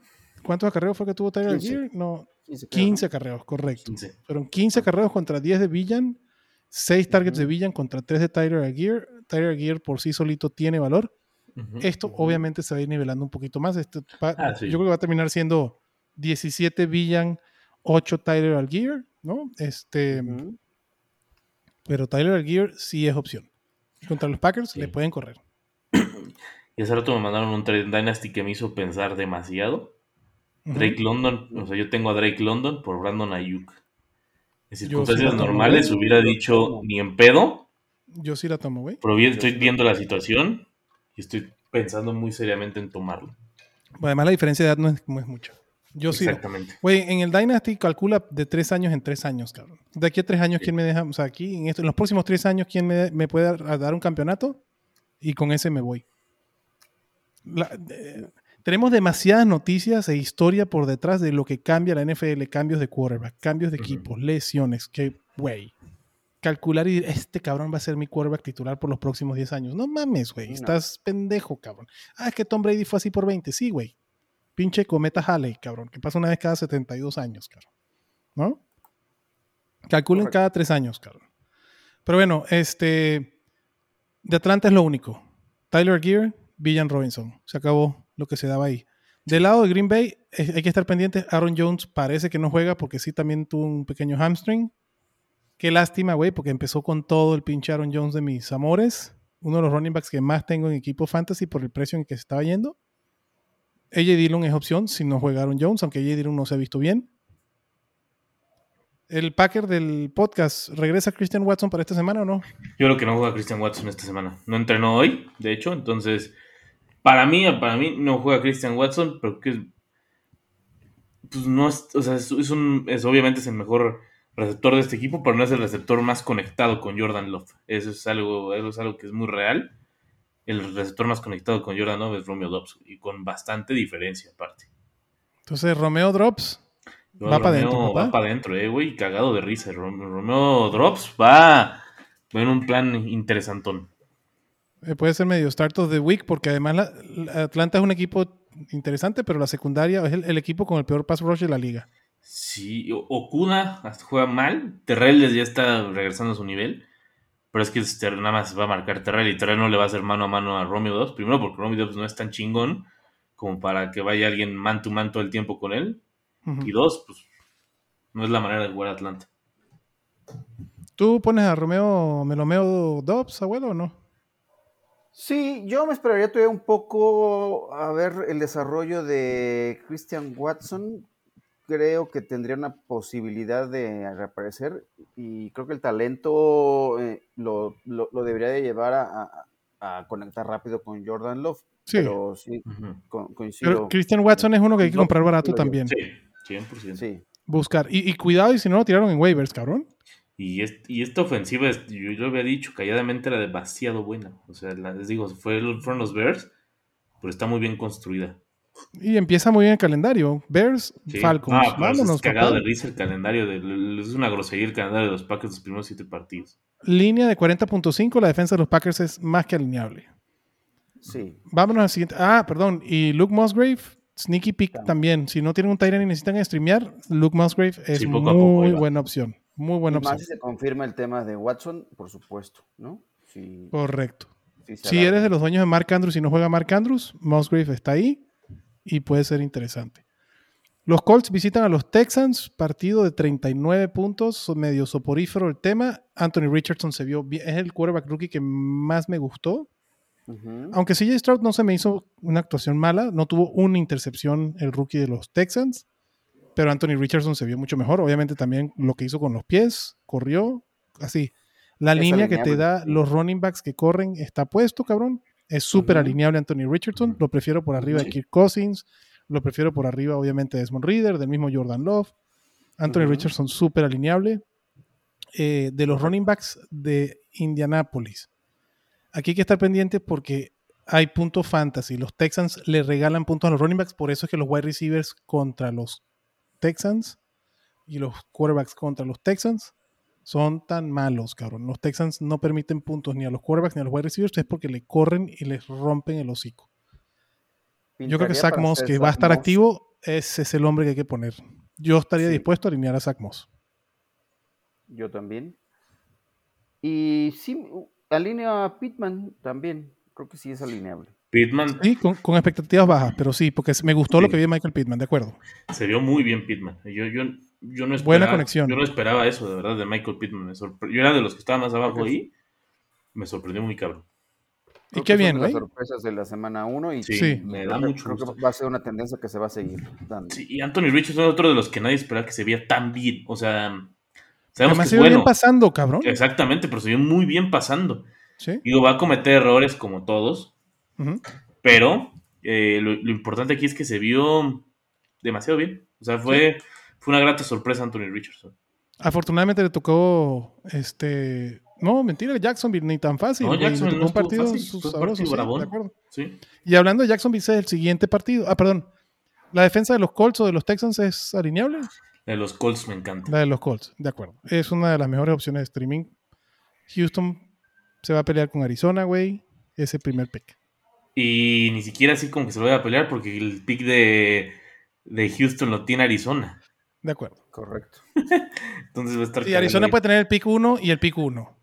¿cuántos acarreos fue que tuvo Tyler 15. Aguirre? No, 15, creo, 15 acarreos, correcto. 15. Fueron 15 acarreos contra 10 de Villan, 6 targets de Villan contra 3 de Tyler Aguirre. Tyler Aguirre por sí solito tiene valor. Ujú. Esto Ujú. obviamente se va a ir nivelando un poquito más. Esto va- Ah, sí. Yo creo que va a terminar siendo 17 Villan, 8 Tyler Aguirre, ¿no? Este. Pero Tyler Aguirre sí es opción. Contra los Packers Sí. le pueden correr. Y hace rato me mandaron un trade Dynasty que me hizo pensar demasiado. Drake London, o sea, yo tengo a Drake London por Brandon Ayuk. En sí circunstancias tomo, normales hubiera dicho ni en pedo, Yo sí la tomo, güey. pero Yo estoy sí. viendo la situación y estoy pensando muy seriamente en tomarlo. Además, la diferencia de edad no es, no es mucho. Yo sí. Exactamente. Güey, en el Dynasty calcula de tres años en tres años, cabrón. De aquí a tres años, Sí. ¿quién me deja? O sea, aquí, en, esto- en los próximos tres años, ¿quién me, me puede dar, dar un campeonato? Y con ese me voy. La- eh, tenemos demasiadas noticias e historia por detrás de lo que cambia la NFL. Cambios de quarterback, cambios de equipos, lesiones. Que, güey, calcular y decir, este cabrón va a ser mi quarterback titular por los próximos 10 años. No mames, güey. No. Estás pendejo, cabrón. Ah, es que Tom Brady fue así por 20. Sí, güey. Pinche cometa Halley, cabrón, que pasa una vez cada 72 años, cabrón. ¿No? Calculen Correcto. cada tres años, cabrón. Pero bueno, este. De Atlanta es lo único. Tyler Gear, Villan Robinson. Se acabó lo que se daba ahí. Del lado de Green Bay, eh, hay que estar pendientes. Aaron Jones parece que no juega porque sí también tuvo un pequeño hamstring. Qué lástima, güey, porque empezó con todo el pinche Aaron Jones de mis amores. Uno de los running backs que más tengo en equipo fantasy por el precio en que se estaba yendo. AJ Dillon es opción si no juega Aaron Jones, aunque AJ Dillon no se ha visto bien. El Packer del podcast, ¿regresa Christian Watson para esta semana o no? Yo creo que no juega Christian Watson esta semana. No entrenó hoy, de hecho, entonces para mí, para mí no juega Christian Watson, pero que pues no es, o sea, es, es un, es obviamente es el mejor receptor de este equipo, pero no es el receptor más conectado con Jordan Love. Eso es algo, eso es algo que es muy real. El receptor más conectado con Jordan Love es Romeo Dobbs y con bastante diferencia aparte. Entonces, Romeo Drops va para Romeo adentro, Va para adentro, eh, güey, cagado de risa. Rom- Romeo Drops va en un plan interesantón. Eh, puede ser medio start of the week, porque además la- la Atlanta es un equipo interesante, pero la secundaria es el, el equipo con el peor pass rush de la liga. Sí, Okuda hasta juega mal. Terrell ya está regresando a su nivel. Pero es que nada más va a marcar Terrell y Terrell no le va a hacer mano a mano a Romeo Dobbs. Primero porque Romeo Dobbs no es tan chingón como para que vaya alguien man to man todo el tiempo con él. Y dos, pues no es la manera de jugar a Atlanta. ¿Tú pones a Romeo Melomeo Dobbs, abuelo, o no? Sí, yo me esperaría todavía un poco a ver el desarrollo de Christian Watson. Creo que tendría una posibilidad de reaparecer y creo que el talento eh, lo, lo- lo debería de llevar a, a- a conectar rápido con Jordan Love. Sí. Pero sí, co- coincido. Pero Christian Watson es uno que hay que comprar barato también. Sí, 100%. Sí, Buscar. Y, y cuidado, y si no lo tiraron en waivers, cabrón. Y, es- y esta ofensiva, es- yo, yo había dicho calladamente era demasiado buena. O sea, la- les digo, fue, fueron los Bears, pero está muy bien construida. Y empieza muy bien el calendario. Bears, Sí. Falcons. Ah, pero Vámonos, es cagado papá. de risa el calendario. De, es una grosería el calendario de los Packers los primeros siete partidos. Línea de 40.5. La defensa de los Packers es más que alineable. sí. Vámonos al siguiente. Ah, perdón. Y Luke Musgrave, Sneaky Peek también. Si no tienen un Tyrant y necesitan streamear, Luke Musgrave es Sí, poco a poco, ahí muy buena opción. Muy buena Y más si se confirma el tema de Watson, por supuesto, ¿no? Correcto. Si eres de los dueños de Mark Andrews y no juega Mark Andrews, Musgrave está ahí y puede ser interesante. Los Colts visitan a los Texans, partido de 39 puntos, medio soporífero el tema. Anthony Richardson se vio bien, es el quarterback rookie que más me gustó. Ujú. Aunque CJ Stroud no se me hizo una actuación mala, no tuvo una intercepción el rookie de los Texans, pero Anthony Richardson se vio mucho mejor. Obviamente también lo que hizo con los pies, corrió, así. La Es línea que te da los running backs que corren está puesto, cabrón. Es súper alineable Anthony Richardson. Lo prefiero por arriba de. Kirk Cousins. Lo prefiero por arriba, obviamente, de Desmond Reader, del mismo Jordan Love. Anthony. Richardson súper alineable. Eh, de los running backs de Indianapolis. Aquí hay que estar pendientes porque hay puntos fantasy. Los Texans le regalan puntos a los running backs, por eso es que los wide receivers contra los Texans y los quarterbacks contra los Texans son tan malos, cabrón. Los Texans no permiten puntos ni a los quarterbacks ni a los wide receivers, es porque le corren y les rompen el hocico. Yo creo que Zach Moss, que va a estar Moss. activo, ese es el hombre que hay que poner. Yo estaría Sí. dispuesto a alinear a Zach Moss. Yo también. Y sí, alinea a Pittman también. Creo que sí es alineable. Pittman Sí, con, con expectativas bajas, pero sí, porque me gustó lo que vi de Michael Pittman, de acuerdo. se vio muy bien Pittman. Yo, yo, yo no esperaba, Buena conexión. Yo no esperaba eso, de verdad, de Michael Pittman. Me sorpre- Yo era de los que estaba más abajo ahí. Me sorprendió muy cabrón. Y qué bien, güey. las sorpresas de la semana 1 y Sí, Sí. me da creo, mucho creo gusto. que va a ser una tendencia que se va a seguir dando. Sí, y Anthony Richardson es otro de los que nadie esperaba que se viera tan bien. O sea, sabemos Además que se ve bien pasando, cabrón. Exactamente, pero se vio muy bien pasando. Sí. Digo, va a cometer errores como todos, Pero eh, lo, lo importante aquí es que se vio demasiado bien. O sea, fue, fue una grata sorpresa Anthony Richardson. Afortunadamente le tocó este. No, mentira, Jacksonville ni tan fácil. No, Jacksonville no un partido fácil, fue un partido sí. Y hablando de Jacksonville, ese es el siguiente partido. Ah, perdón. ¿La defensa de los Colts o de los Texans es alineable? De los Colts me encanta. La de los Colts, de acuerdo. Es una de las mejores opciones de streaming. Houston se va a pelear con Arizona, güey. Ese primer pick. Y ni siquiera así como que se lo voy a pelear porque el pick de, de Houston lo tiene Arizona. De acuerdo. Correcto. Entonces va a estar. Y Arizona puede tener el pick 1 y el pick 1.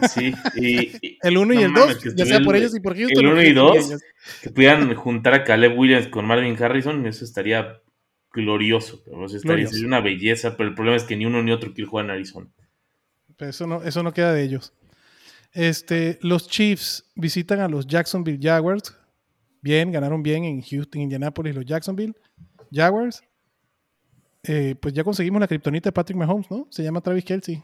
ahí. Sí, y, y- El 1 y No el mames, 2, que ya sea por el- ellos y por Houston. el o uno y Houston dos. ellos. que pudieran juntar a Caleb Williams con Marvin Harrison, eso estaría glorioso. pero, o sea, estaría, Glorioso. sería una belleza, pero el problema es que ni uno ni otro quiere jugar en Arizona. Pero eso no, eso no queda de ellos. Este, los Chiefs visitan a los Jacksonville Jaguars. Bien, ganaron bien en Houston, Indianapolis, los Jacksonville Jaguars. Eh, pues ya conseguimos la kriptonita de Patrick Mahomes, ¿no? Se llama Travis Kelsey.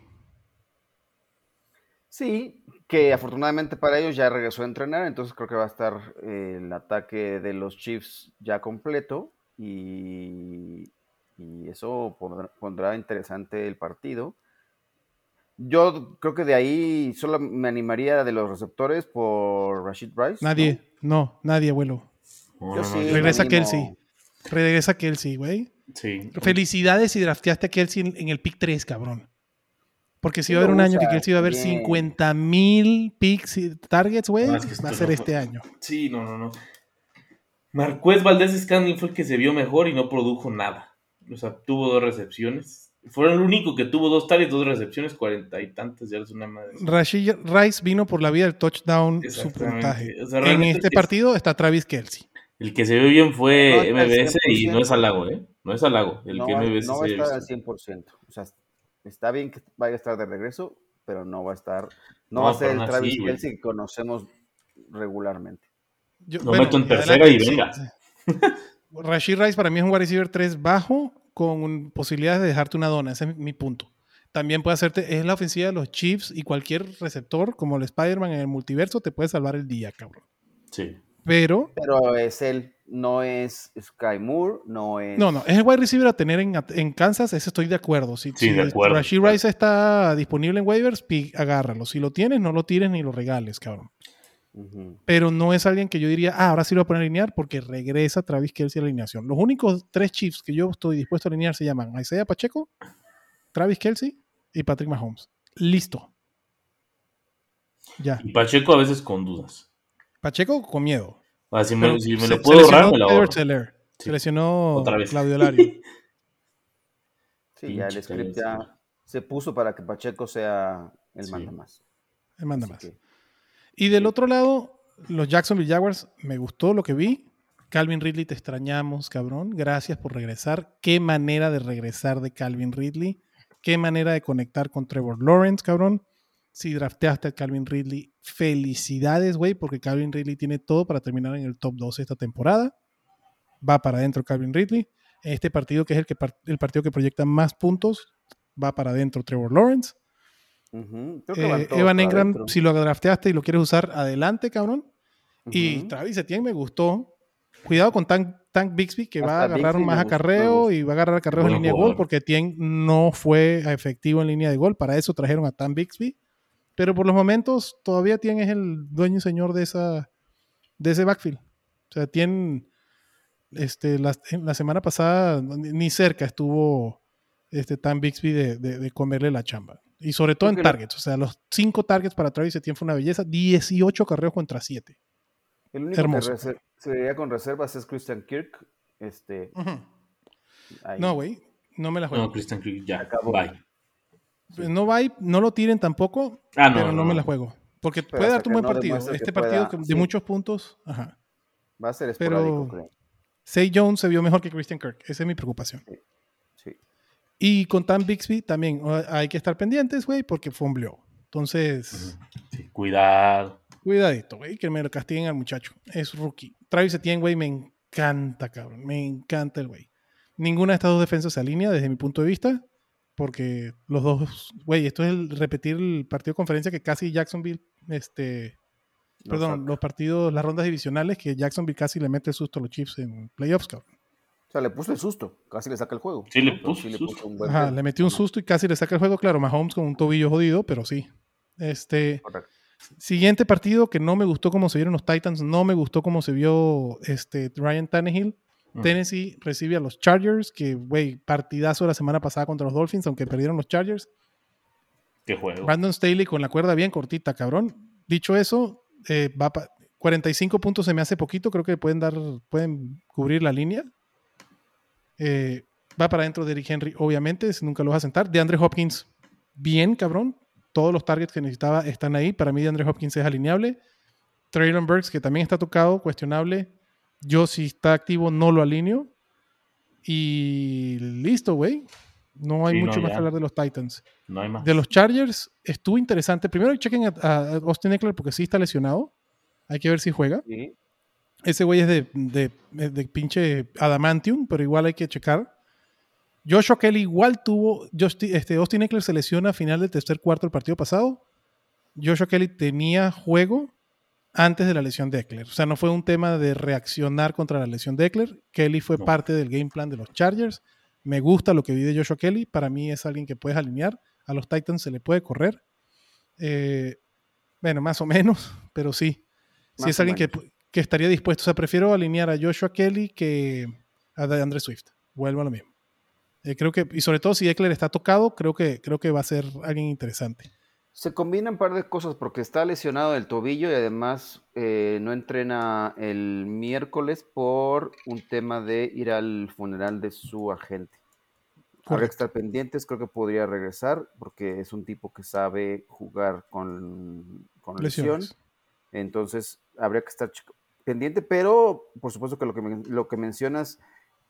Sí, que afortunadamente para ellos ya regresó a entrenar, entonces creo que va a estar eh, el ataque de los Chiefs ya completo y, y eso pondrá, pondrá interesante el partido. Yo creo que de ahí solo me animaría de los receptores por Rashid Rice. Nadie, no, nadie, abuelo. Yo no, sí, Regresa. Kelsey. Regresa Kelsey, güey. sí. Felicidades si drafteaste a Kelsey en, en el pick 3, cabrón. Porque si Sí va a haber un año que Kelsey va a haber bien. 50 mil picks y targets, güey, No, es que va a ser no- este año. Sí, no, no, no. Marcuez Valdés Scandling fue el que se vio mejor y no produjo nada. O sea, tuvo dos recepciones. Fue el único que tuvo dos targets, dos recepciones, cuarenta y tantas yardas, una madre. Rashid Rice vino por la vía del touchdown su Exactamente. puntaje. O sea, en este partido está Travis Kelsey. El que se vio bien fue No MBS y no es 100%. halago, ¿eh? No es halago. El no, que va- MBS no va a estar al visto. 100%. O sea, está bien que vaya a estar de regreso, pero no va a estar, no, No, va a ser el Travis así. Kelsey que conocemos regularmente. Yo- Lo meto en tercera adelante, y venga. Rashid Rice para mí es un wide receiver 3 bajo con posibilidades de dejarte una dona. Ese es mi punto. También puede hacerte, es la ofensiva de los Chiefs y cualquier receptor como el Spider-Man en el multiverso te puede salvar el día, cabrón. Sí. Pero, Pero es él, no es Sky Moore, no es. no, no, es el wide receiver a tener en, en Kansas, ese estoy de acuerdo. Si, Sí, si de acuerdo. Rashid Rice está disponible en waivers, pi- agárralo. Si lo tienes, no lo tires ni lo regales, cabrón. Pero no es alguien que yo diría, ah, ahora sí lo voy a poner a alinear porque regresa Travis Kelsey a la alineación. Los únicos tres Chiefs que yo estoy dispuesto a alinear se llaman Isaiah Pacheco, Travis Kelsey y Patrick Mahomes. Listo. Ya. Y Pacheco a veces con dudas. Pacheco con miedo. Si me, si lo puedo ahorrar, me lo ahorro. Seller, Sí. Se lesionó Otra vez. Claudio Lario. Sí, ya el script ya se puso para que Pacheco sea el Sí. manda más. Me manda Así más. que, Y del otro lado, los Jacksonville Jaguars, me gustó lo que vi. Calvin Ridley, te extrañamos, cabrón. Gracias por regresar. Qué manera de regresar de Calvin Ridley. Qué manera de conectar con Trevor Lawrence, cabrón. Si drafteaste a Calvin Ridley, felicidades, güey, porque Calvin Ridley tiene todo para terminar en el top 2 esta temporada. Va para adentro Calvin Ridley. Este partido, que es el, que el partido que proyecta más puntos, va para adentro Trevor Lawrence. Ujú, creo que van Eh, todos Evan Engram, adentro. si lo drafteaste y lo quieres usar, adelante, cabrón. Y. Travis Etienne me gustó. cuidado con Tank, Tank Bixby, que va a agarrar Bixby más acarreo y va a agarrar acarreo en línea de gol, porque Tien no fue efectivo en línea de gol. Para eso trajeron a Tank Bixby. Pero por los momentos, todavía Tien es el dueño y señor de, esa, de ese backfield. O sea, Tien, este, la, la semana pasada, ni ni cerca estuvo este, Tan Bixby de, de- de comerle la chamba. Y sobre todo en targets. O sea, los cinco targets para Travis Etienne fue una belleza. 18 carreos contra 7. El único Hermoso. que se vería con reservas es Christian Kirk. Este. No, güey. No me la juego. No, Christian Kirk, ya. Acabó. Bye. Pues No va y- no lo tiren tampoco, Ah, no, pero no, no, me la juego. Porque Pero puede darte un buen no partido. Este partido pueda- de sí. muchos puntos. Ajá. Va a ser Pero- esporádico, creo. Say Jones se vio mejor que Christian Kirk. Esa es mi preocupación. Sí. Y con Tam Bixby también hay que estar pendientes, güey, porque fumbleó. Entonces, Sí, cuidado. cuidadito, güey, que me lo castiguen al muchacho. Es rookie. Travis Etienne, güey, me encanta, cabrón. Me encanta el güey. Ninguna de estas dos defensas se alinea desde mi punto de vista, porque los dos, güey, esto es el repetir el partido de conferencia que casi Jacksonville, este, perdón, los partidos, las rondas divisionales que Jacksonville casi le mete el susto a los Chiefs en playoffs, cabrón. O sea, le puso el susto. Casi le saca el juego. Sí, le puso el susto. un buen Ajá, le metió un susto y casi le saca el juego, claro, Mahomes con un tobillo jodido, pero sí. Este, correcto. Siguiente partido que no me gustó cómo se vieron los Titans, no me gustó cómo se vio este, Ryan Tannehill. Mm. Tennessee recibe a los Chargers, que, güey, partidazo la semana pasada contra los Dolphins, aunque perdieron los Chargers. Qué juego. Brandon Staley con la cuerda bien cortita, cabrón. Dicho eso, eh, va pa- 45 puntos se me hace poquito, creo que pueden dar, pueden cubrir la línea. Eh, va para adentro de Eric Henry, obviamente, ese nunca lo vas a sentar. De Andre Hopkins, bien, cabrón. Todos los targets que necesitaba están ahí. Para mí, de Andre Hopkins es alineable. Traylon Burks, que también está tocado, cuestionable. Yo, si está activo, no lo alineo. Y listo, güey. No hay Sí, no, mucho más que hablar de los Titans. No hay más. De los Chargers, estuvo interesante. Primero chequen a, a Austin Eckler porque sí está lesionado. Hay que ver si juega. Sí. Ese güey es de, de, de pinche adamantium, pero igual hay que checar. Joshua Kelly igual tuvo. Este, Austin Eckler se lesiona a final del tercer cuarto del partido pasado. Joshua Kelly tenía juego antes de la lesión de Eckler. O sea, no fue un tema de reaccionar contra la lesión de Eckler. Kelly fue No. parte del game plan de los Chargers. Me gusta lo que vi de Joshua Kelly. Para mí es alguien que puedes alinear. A los Titans se le puede correr. Eh, bueno, más o menos, pero sí. Sí Más es alguien menos. que estaría dispuesto. O sea, prefiero alinear a Joshua Kelly que a DeAndre Swift. Vuelvo a lo mismo. Eh, creo que, y sobre todo si Eckler está tocado, creo que, creo que va a ser alguien interesante. Se combinan un par de cosas porque está lesionado del tobillo y además eh, no entrena el miércoles por un tema de ir al funeral de su agente. Habrá que Correcto. estar pendientes, creo que podría regresar porque es un tipo que sabe jugar con, con lesión. Lesiones. Entonces habría que estar pendiente, pero por supuesto que lo que, lo que mencionas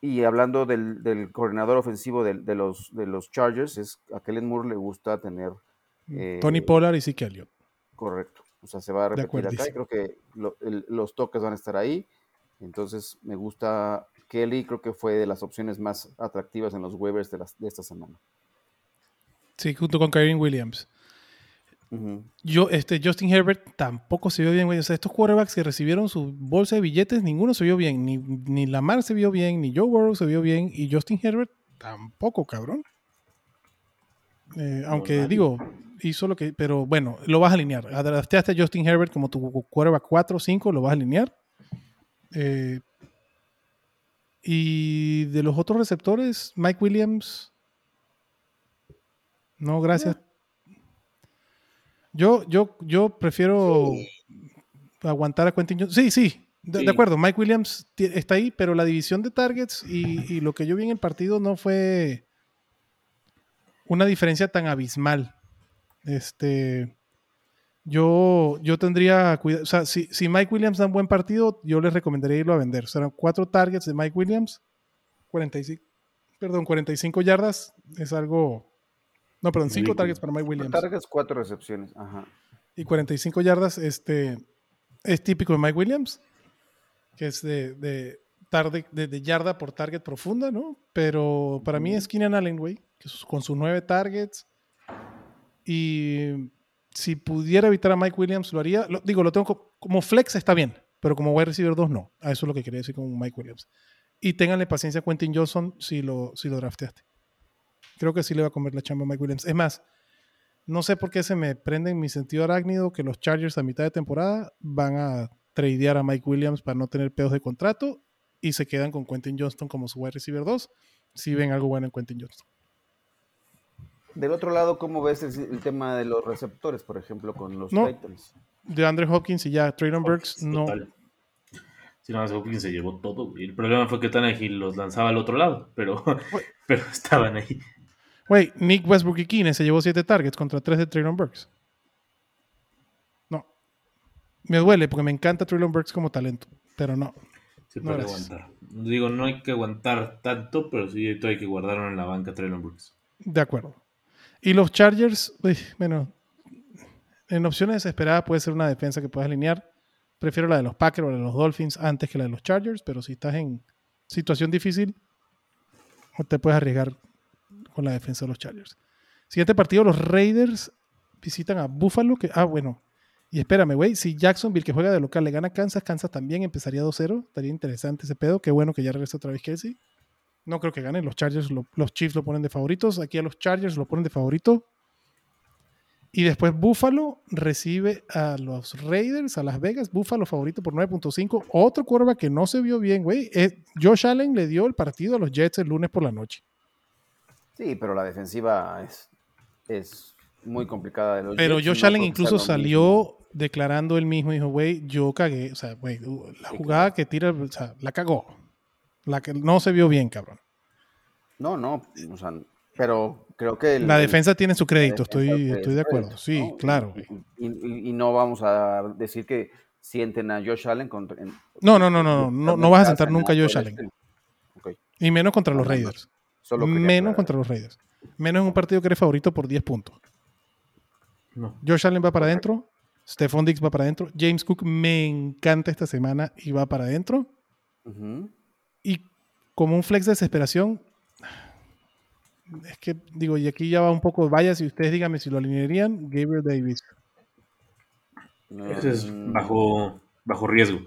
y hablando del, del coordinador ofensivo de, los, de los Chargers, es a Kellen Moore le gusta tener eh, Tony Pollard y Zeke Elliott. Correcto. O sea, se va a repetir acá y creo que lo- el- los toques van a estar ahí. Entonces, me gusta Kelly, creo que fue de las opciones más atractivas en los waivers de, las, de esta semana. Sí, junto con Kyrie Williams. Yo, este, Justin Herbert tampoco se vio bien, güey. O sea, estos quarterbacks que recibieron su bolsa de billetes, ninguno se vio bien. Ni, ni Lamar se vio bien, ni Joe Burrow se vio bien. Y Justin Herbert tampoco, cabrón. Eh, aunque nadie. digo, hizo lo que. Pero bueno, lo vas a alinear. Adaptaste a Justin Herbert como tu quarterback 4 o 5, lo vas a alinear. Eh, y de los otros receptores, Mike Williams. No, gracias. Yo, yo, yo prefiero aguantar a Quentin Johnson. Sí, sí, de, acuerdo. Mike Williams está ahí, pero la división de targets y, y lo que yo vi en el partido no fue una diferencia tan abismal. Este, yo, yo tendría cuidado. O sea, si, si Mike Williams da un buen partido, yo les recomendaría irlo a vender. Serán cuatro targets de Mike Williams, 45, perdón, 45 yardas. Es algo. No, perdón, cinco Ridículo. targets para Mike Williams Targets, cuatro recepciones. Ajá. y 45 yardas este, es típico de Mike Williams, que es de, de, tarde, de, de yarda por target profunda, ¿no? Pero para mí es Keenan Allen, güey, que con sus nueve targets. Y si pudiera evitar a Mike Williams, lo haría. Lo- digo, lo tengo co- como flex, está bien, pero como wide receiver 2 no. A eso es lo que quería decir con Mike Williams. Y ténganle paciencia a Quentin Johnson si lo, si lo drafteaste. Creo que sí le va a comer la chamba a Mike Williams. Es más, no sé por qué se me prende en mi sentido arácnido que los Chargers a mitad de temporada van a tradear a Mike Williams para no tener pedos de contrato y se quedan con Quentin Johnston como su wide receiver 2 si ven algo bueno en Quentin Johnston. Del otro lado, ¿cómo ves el, el tema de los receptores, por ejemplo, con los No. Titans? De Andre Hopkins y ya Traylon Burks no. Total. Si no, Hopkins se llevó todo. güey. El problema fue que Tannehill los lanzaba al otro lado, pero, pero estaban ahí. Güey, Nick Westbrook y Kine se llevó 7 targets contra 3 de Traylon Burks. No. Me duele porque me encanta Traylon Burks como talento, pero no. Se puede aguantar. Digo, no hay que aguantar tanto, pero sí hay que guardarlo en la banca Traylon Brooks. De acuerdo. Y los Chargers, uy, bueno, en opciones desesperadas puede ser una defensa que puedas alinear. Prefiero la de los Packers o la de los Dolphins antes que la de los Chargers, pero si estás en situación difícil, te puedes arriesgar con la defensa de los Chargers. Siguiente partido, los Raiders visitan a Buffalo, que, ah, bueno, y espérame, güey, si Jacksonville que juega de local le gana a Kansas, Kansas también empezaría 2-0, estaría interesante ese pedo, qué bueno que ya regresa otra vez Kelsey. No creo que gane, los Chargers, lo- los Chiefs lo ponen de favoritos, aquí a los Chargers lo ponen de favorito. Y después Buffalo recibe a los Raiders, a Las Vegas, Buffalo favorito por 9.5. Otro quarterback que no se vio bien, güey. Josh Allen le dio el partido a los Jets el lunes por la noche. Sí, pero la defensiva es, es muy complicada. de los Pero Josh no Allen incluso salió declarando él mismo, dijo, güey, yo cagué. O sea, güey, uh, la jugada que tira, o sea, la cagó. La que no se vio bien, cabrón. No, no, o sea, pero creo que... el- La el- defensa tiene su crédito, estoy, estoy de acuerdo. crédito, Sí, ¿no? claro. Y, y- y- y no vamos a decir que sienten a Josh Allen contra... en- No, no, no, no, no, no vas a sentar en nunca a Josh Allen. estilo. Ok, Y menos contra los. Raiders. Solo Menos aclarar. contra los Raiders. Menos en un partido que eres favorito por 10 puntos. No. Josh Allen va para adentro. Stephon Diggs va para adentro. James Cook me encanta esta semana y va para adentro. Ujú. Y como un flex de desesperación, es que digo, y aquí ya va un poco, vaya, si ustedes díganme si lo alinearían, Gabriel Davis. Ese es bajo, bajo riesgo.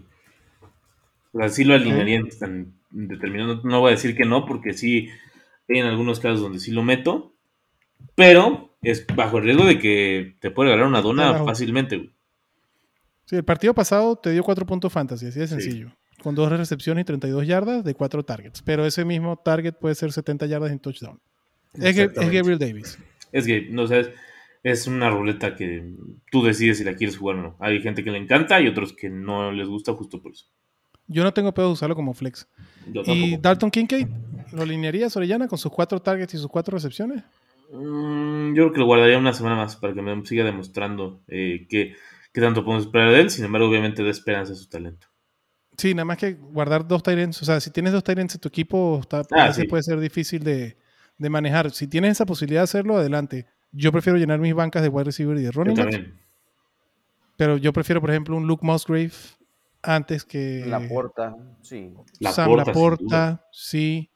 O sea, sí lo alinearía en tan determinado. No voy a decir que no, porque sí en algunos casos donde sí lo meto. Pero es bajo el riesgo de que te puede ganar una dona fácilmente. güey. Sí, el partido pasado te dio 4 puntos fantasy, así de Sí. sencillo. Con dos recepciones y 32 yardas de 4 targets. Pero ese mismo target puede ser 70 yardas en touchdown. Es. Gabriel Davis. Es que, no sé, es, es una ruleta que tú decides si la quieres jugar o no. Hay gente que le encanta y otros que no les gusta justo por eso. Yo no tengo pedo de usarlo como flex. Yo ¿Y. Dalton Kincaid? ¿Lo alinearías Orellana con sus 4 targets y sus 4 recepciones? Mm, yo creo que lo guardaría una semana más para que me siga demostrando eh, que, que tanto podemos esperar de él. Sin embargo, obviamente da esperanza a su talento. Sí, nada más que guardar dos Tyrants. O sea, si tienes dos Tyrants en tu equipo, está, a Ah, veces sí. puede ser difícil de, de manejar. Si tienes esa posibilidad de hacerlo, adelante. Yo prefiero llenar mis bancas de wide receiver y de Yo running back, también. pero yo prefiero, por ejemplo, un Luke Musgrave antes que La porta, sí. Sam Laporta, sin duda. Laporta, sí.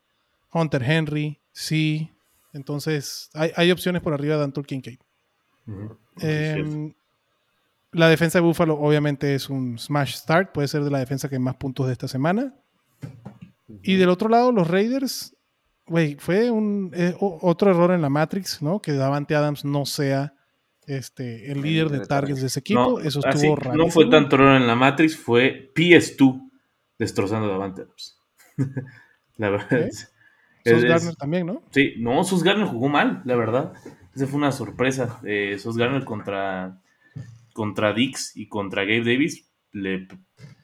Hunter Henry, sí. Entonces, hay, hay opciones por arriba de Anton Kincaid. Em, la defensa de Buffalo obviamente es un smash start, puede ser de la defensa que más puntos de esta semana. Y del otro lado, los Raiders, güey, fue un eh, otro error en la Matrix, ¿no? Que Davante Adams no sea este, el líder de targets de ese equipo. No, Eso estuvo raro. no fue tanto error en la Matrix, fue PS2 destrozando a Davante Adams. la verdad. ¿Eh? es- Sos Gardner también, ¿no? Sí, no, Sos Garner jugó mal, la verdad. Esa fue una sorpresa. Eh, Sos Garner contra, contra Dix y contra Gabe Davis, le,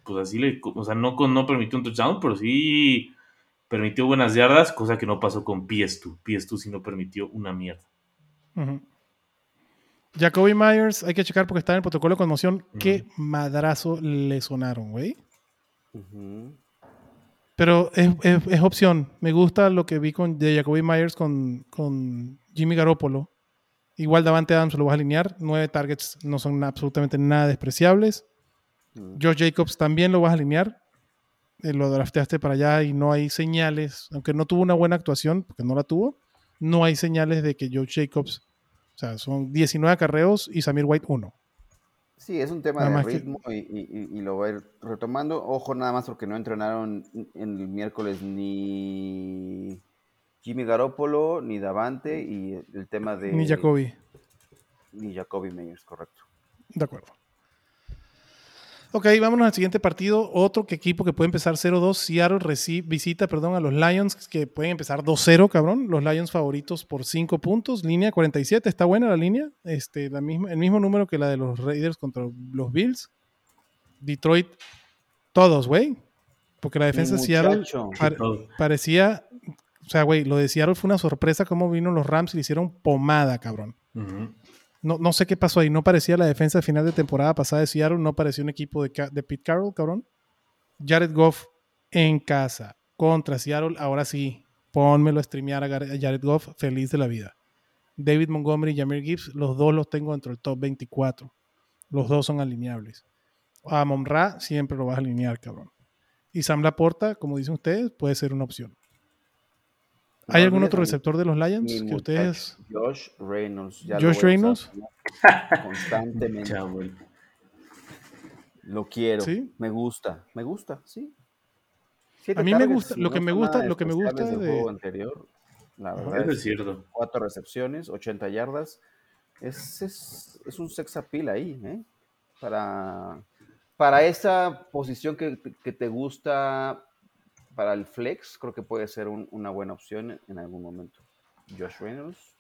pues así le, o sea, no, con- no permitió un touchdown, pero sí permitió buenas yardas, cosa que no pasó con PS2. PS2 sí no permitió una mierda. Jacoby Myers, hay que checar porque está en el protocolo de conmoción. Qué madrazo le sonaron, güey. Ujú. Pero es, es- es opción. Me gusta lo que vi con, de Jacoby Myers con, con Jimmy Garoppolo. Igual Davante Adams lo vas a alinear. Nueve targets no son absolutamente nada despreciables. Mm. Josh Jacobs también lo vas a alinear. Eh, lo drafteaste para allá y no hay señales, aunque no tuvo una buena actuación, porque no la tuvo, no hay señales de que Josh Jacobs, o sea, son 19 acarreos y Samir White 1. Sí, es un tema Nada de que- ritmo y, y- y- y lo va a ir retomando. Ojo, nada más porque no entrenaron en el miércoles ni Jimmy Garoppolo, ni Davante, y el tema de... Ni Jacoby. Ni Jacoby Meyers, correcto. De acuerdo. Ok, vámonos al siguiente partido. Otro que equipo que puede empezar 0-2. Seattle reci- visita perdón, a los Lions, que pueden empezar 2-0, cabrón. Los Lions favoritos por 5 puntos. Línea 47, está buena la línea. Este, la misma, el mismo número que la de los Raiders contra los Bills. Detroit, todos, güey. Porque la defensa de Seattle parecía. O sea, güey, lo de Seattle fue una sorpresa cómo vino los Rams y le hicieron pomada, cabrón. Ujú. No, no sé qué pasó ahí. No parecía la defensa final de temporada pasada de Seattle. No parecía un equipo de, de Pete Carroll, cabrón. Jared Goff en casa contra Seattle. Ahora sí, pónmelo a streamear a Jared Goff. Feliz de la vida. David Montgomery y Jameer Gibbs, los dos los tengo dentro del top 24. Los dos son alineables. A Monra siempre lo vas a alinear, cabrón. Y Sam Laporta, como dicen ustedes, puede ser una opción. ¿Hay algún otro receptor de los Lions que ustedes... Josh Reynolds. ya Josh Reynolds. Constantemente. Chavo. Lo quiero. ¿Sí? Me gusta. Me gusta, sí. Siete A mí me gusta- si lo no que me gusta- lo que me gusta de- juego anterior. La verdad es es cierto. cuatro recepciones, 80 yardas. Es, es, es un sex appeal ahí, ¿eh? Para, para esa posición que, que te gusta para el flex, creo que puede ser un- una buena opción en algún momento. Josh Reynolds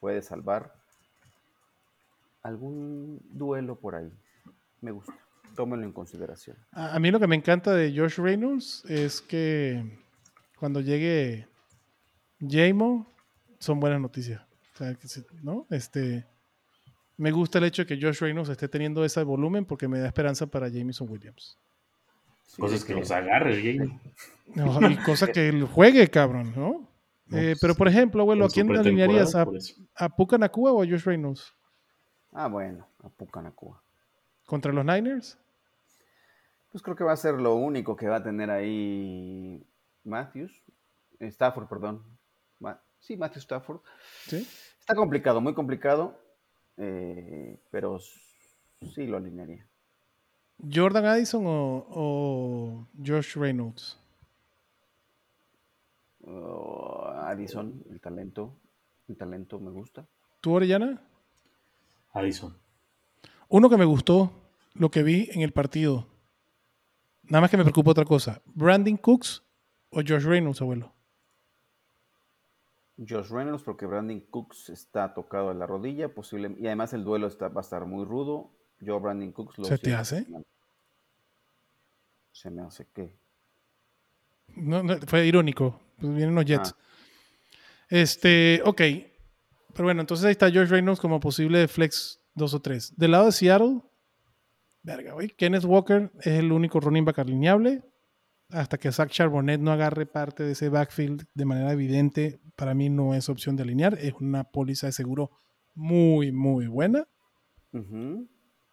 puede salvar algún duelo por ahí. Me gusta. Tómenlo en consideración. A, mí lo que me encanta de Josh Reynolds es que cuando llegue Jamo son buenas noticias. ¿no? Este, me gusta el hecho de que Josh Reynolds esté teniendo ese volumen porque me da esperanza para Jameson Williams. Sí, Cosas que los agarre, Jamie. No, y cosa que él juegue, cabrón, ¿no? No, Eh, pero, por ejemplo, abuelo, ¿a quién alinearías? ¿A, a Puka Nakua o a Josh Reynolds? Ah, bueno, a Pucanacua. ¿Contra los Niners? Pues creo que va a ser lo único que va a tener ahí Matthews. Stafford, perdón. Ma- sí, Matthew Stafford. ¿Sí? Está complicado, muy complicado. eh, pero sí lo alinearía. ¿Jordan Addison o, o Josh Reynolds? Oh, Addison, el talento. El talento me gusta. ¿Tú, Orellana? Addison. Uno que me gustó, lo que vi en el partido. Nada más que me preocupa otra cosa. ¿Brandon Cooks o Josh Reynolds, abuelo? Josh Reynolds, porque Brandon Cooks está tocado en la rodilla, posible, y además el duelo está, va a estar muy rudo. Yo, Brandon Cooks, lo ¿Se te hace? Se me hace que. No, no, fue irónico. Pues vienen los Jets. Ah. Este, ok. Pero bueno, entonces ahí está Josh Reynolds como posible flex 2 o 3. Del lado de Seattle, verga, güey. Kenneth Walker es el único running back alineable. Hasta que Zach Charbonnet no agarre parte de ese backfield de manera evidente, para mí no es opción de alinear. Es una póliza de seguro muy, muy buena. Ujú.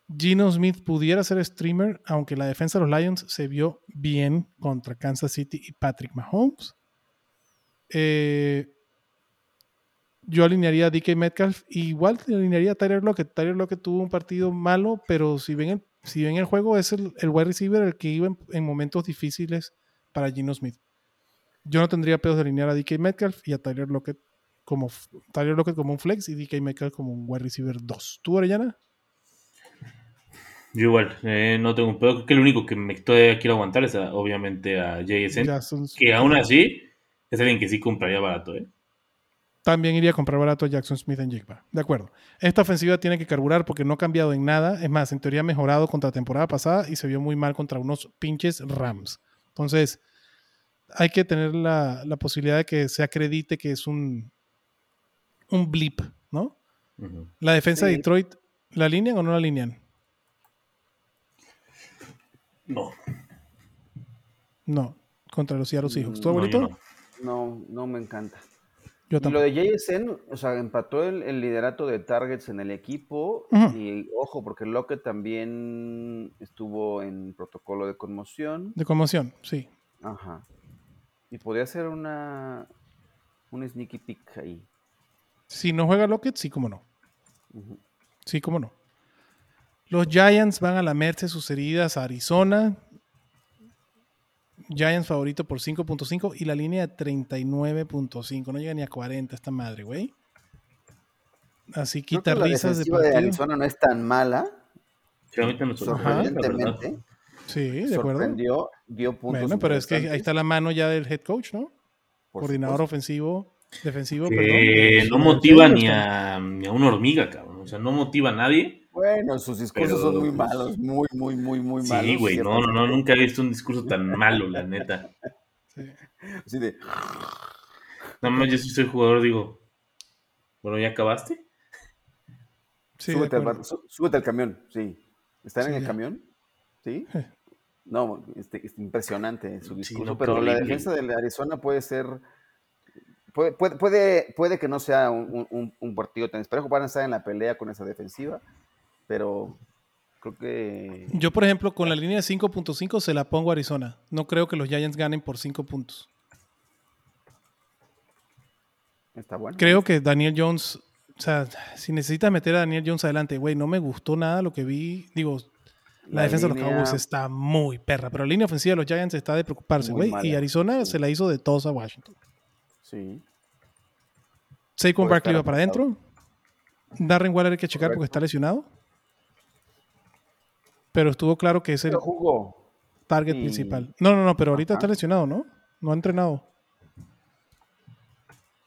Gino Smith pudiera ser streamer, aunque la defensa de los Lions se vio bien contra Kansas City y Patrick Mahomes. Eh, yo alinearía a DK Metcalf. Igual alinearía a Tyler Lockett. Tyler Lockett tuvo un partido malo, pero si ven el, si ven el juego, es el, el wide receiver el que iba en, en momentos difíciles para Gino Smith. Yo no tendría pedos de alinear a DK Metcalf y a Tyler Lockett como, Tyler Lockett como un flex y DK Metcalf como un wide receiver 2. ¿Tú, Orellana? Yo igual, eh, no tengo un pedo. Creo que lo único que me todavía quiero aguantar es a- obviamente a JSN. Jackson- Que aún así es alguien que sí compraría barato, ¿eh? También iría a comprar barato a Jackson Smith en Jigba. De acuerdo. Esta ofensiva tiene que carburar porque no ha cambiado en nada. Es más, en teoría ha mejorado contra la temporada pasada y se vio muy mal contra unos pinches Rams. Entonces, hay que tener la, la posibilidad de que se acredite que es un, un blip, ¿no? La defensa de. Detroit, ¿la alinean o no la alinean? No, No, contra los Seattle Seahawks. ¿Tú, No, no, abuelito? no. No, no me encanta. Yo Y lo de JSN, o sea, empató el, el liderato de targets en el equipo. Y ojo, porque Lockett también estuvo en protocolo de conmoción. De conmoción, sí. Ajá. Y podría ser una un sneaky pick ahí. Si no juega Lockett, sí, cómo no. Sí, cómo no. Los Giants van a lamerse sus heridas a Arizona. Giants favorito por 5.5 y la línea de 39.5. No llega ni a 40 esta madre, güey. Así Creo quita que la risas de defensiva de. Arizona no es tan mala. Sí. Sorprendentemente. Sí, de acuerdo. Sorprendió, dio puntos. Bueno, pero es que ahí está la mano ya del head coach, ¿no? por Coordinador supuesto. ofensivo, defensivo, Que perdón. no motiva ni a, ni a una hormiga, cabrón. O sea, no motiva a nadie. Bueno, sus discursos Pero, son muy malos, muy, muy, muy, muy malos. Sí, güey, no, no, no, nunca he visto un discurso tan malo, la neta. Sí. Así de, Nada más yo si soy jugador digo, bueno, ¿ya acabaste? Sí, súbete, al, acuerdo. bar- sú- súbete al camión, sí. ¿Están Sí, en el ya. camión? Sí. No, este, es impresionante su Sí, discurso, no, pero la defensa de Arizona puede ser, puede, puede, puede, puede que no sea un, un- un partido tan esperado, van a estar en la pelea con esa defensiva, pero creo que Yo, por ejemplo, con la línea de 5.5 se la pongo a Arizona. No creo que los Giants ganen por 5 puntos. está bueno. Creo que Daniel Jones, o sea, si necesitas meter a Daniel Jones adelante, güey, no me gustó nada lo que vi. Digo, la, La defensa de los Cowboys está muy perra, pero la línea ofensiva de los Giants está de preocuparse, güey. Y Arizona sí. se la hizo de todos a Washington. Sí, Saquon Barkley va para adentro. Darren Waller hay que checar porque está lesionado. Pero estuvo claro que es el jugó. target y- principal. No, no, no, pero ahorita Ajá. está lesionado, ¿no? No ha entrenado.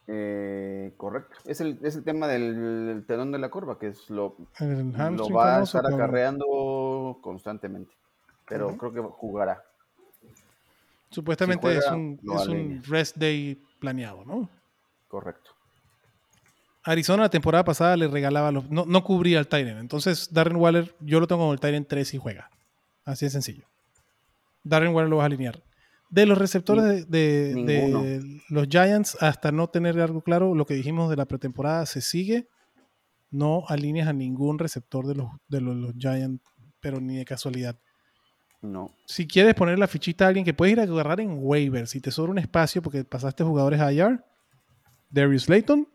Eh, correcto. Es el, es el tema del, telón de la curva, que es lo, lo va a estar acarreando constantemente. Pero creo que jugará. Supuestamente Si juega, es un, es un rest day planeado, ¿no? Correcto. Arizona la temporada pasada le regalaba los. No, no cubría al Tyrant. Entonces, Darren Waller, yo lo tengo como el Tyrant 3 y juega. Así de sencillo. Darren Waller lo vas a alinear. De los receptores de, de- Ninguno. de los Giants, hasta no tener algo claro, lo que dijimos de la pretemporada se sigue. No alineas a ningún receptor de los, de los, los Giants, pero ni de casualidad. No. Si quieres poner la fichita a alguien que puedes ir a agarrar en waiver, si te sobra un espacio porque pasaste jugadores a IR, Darius Layton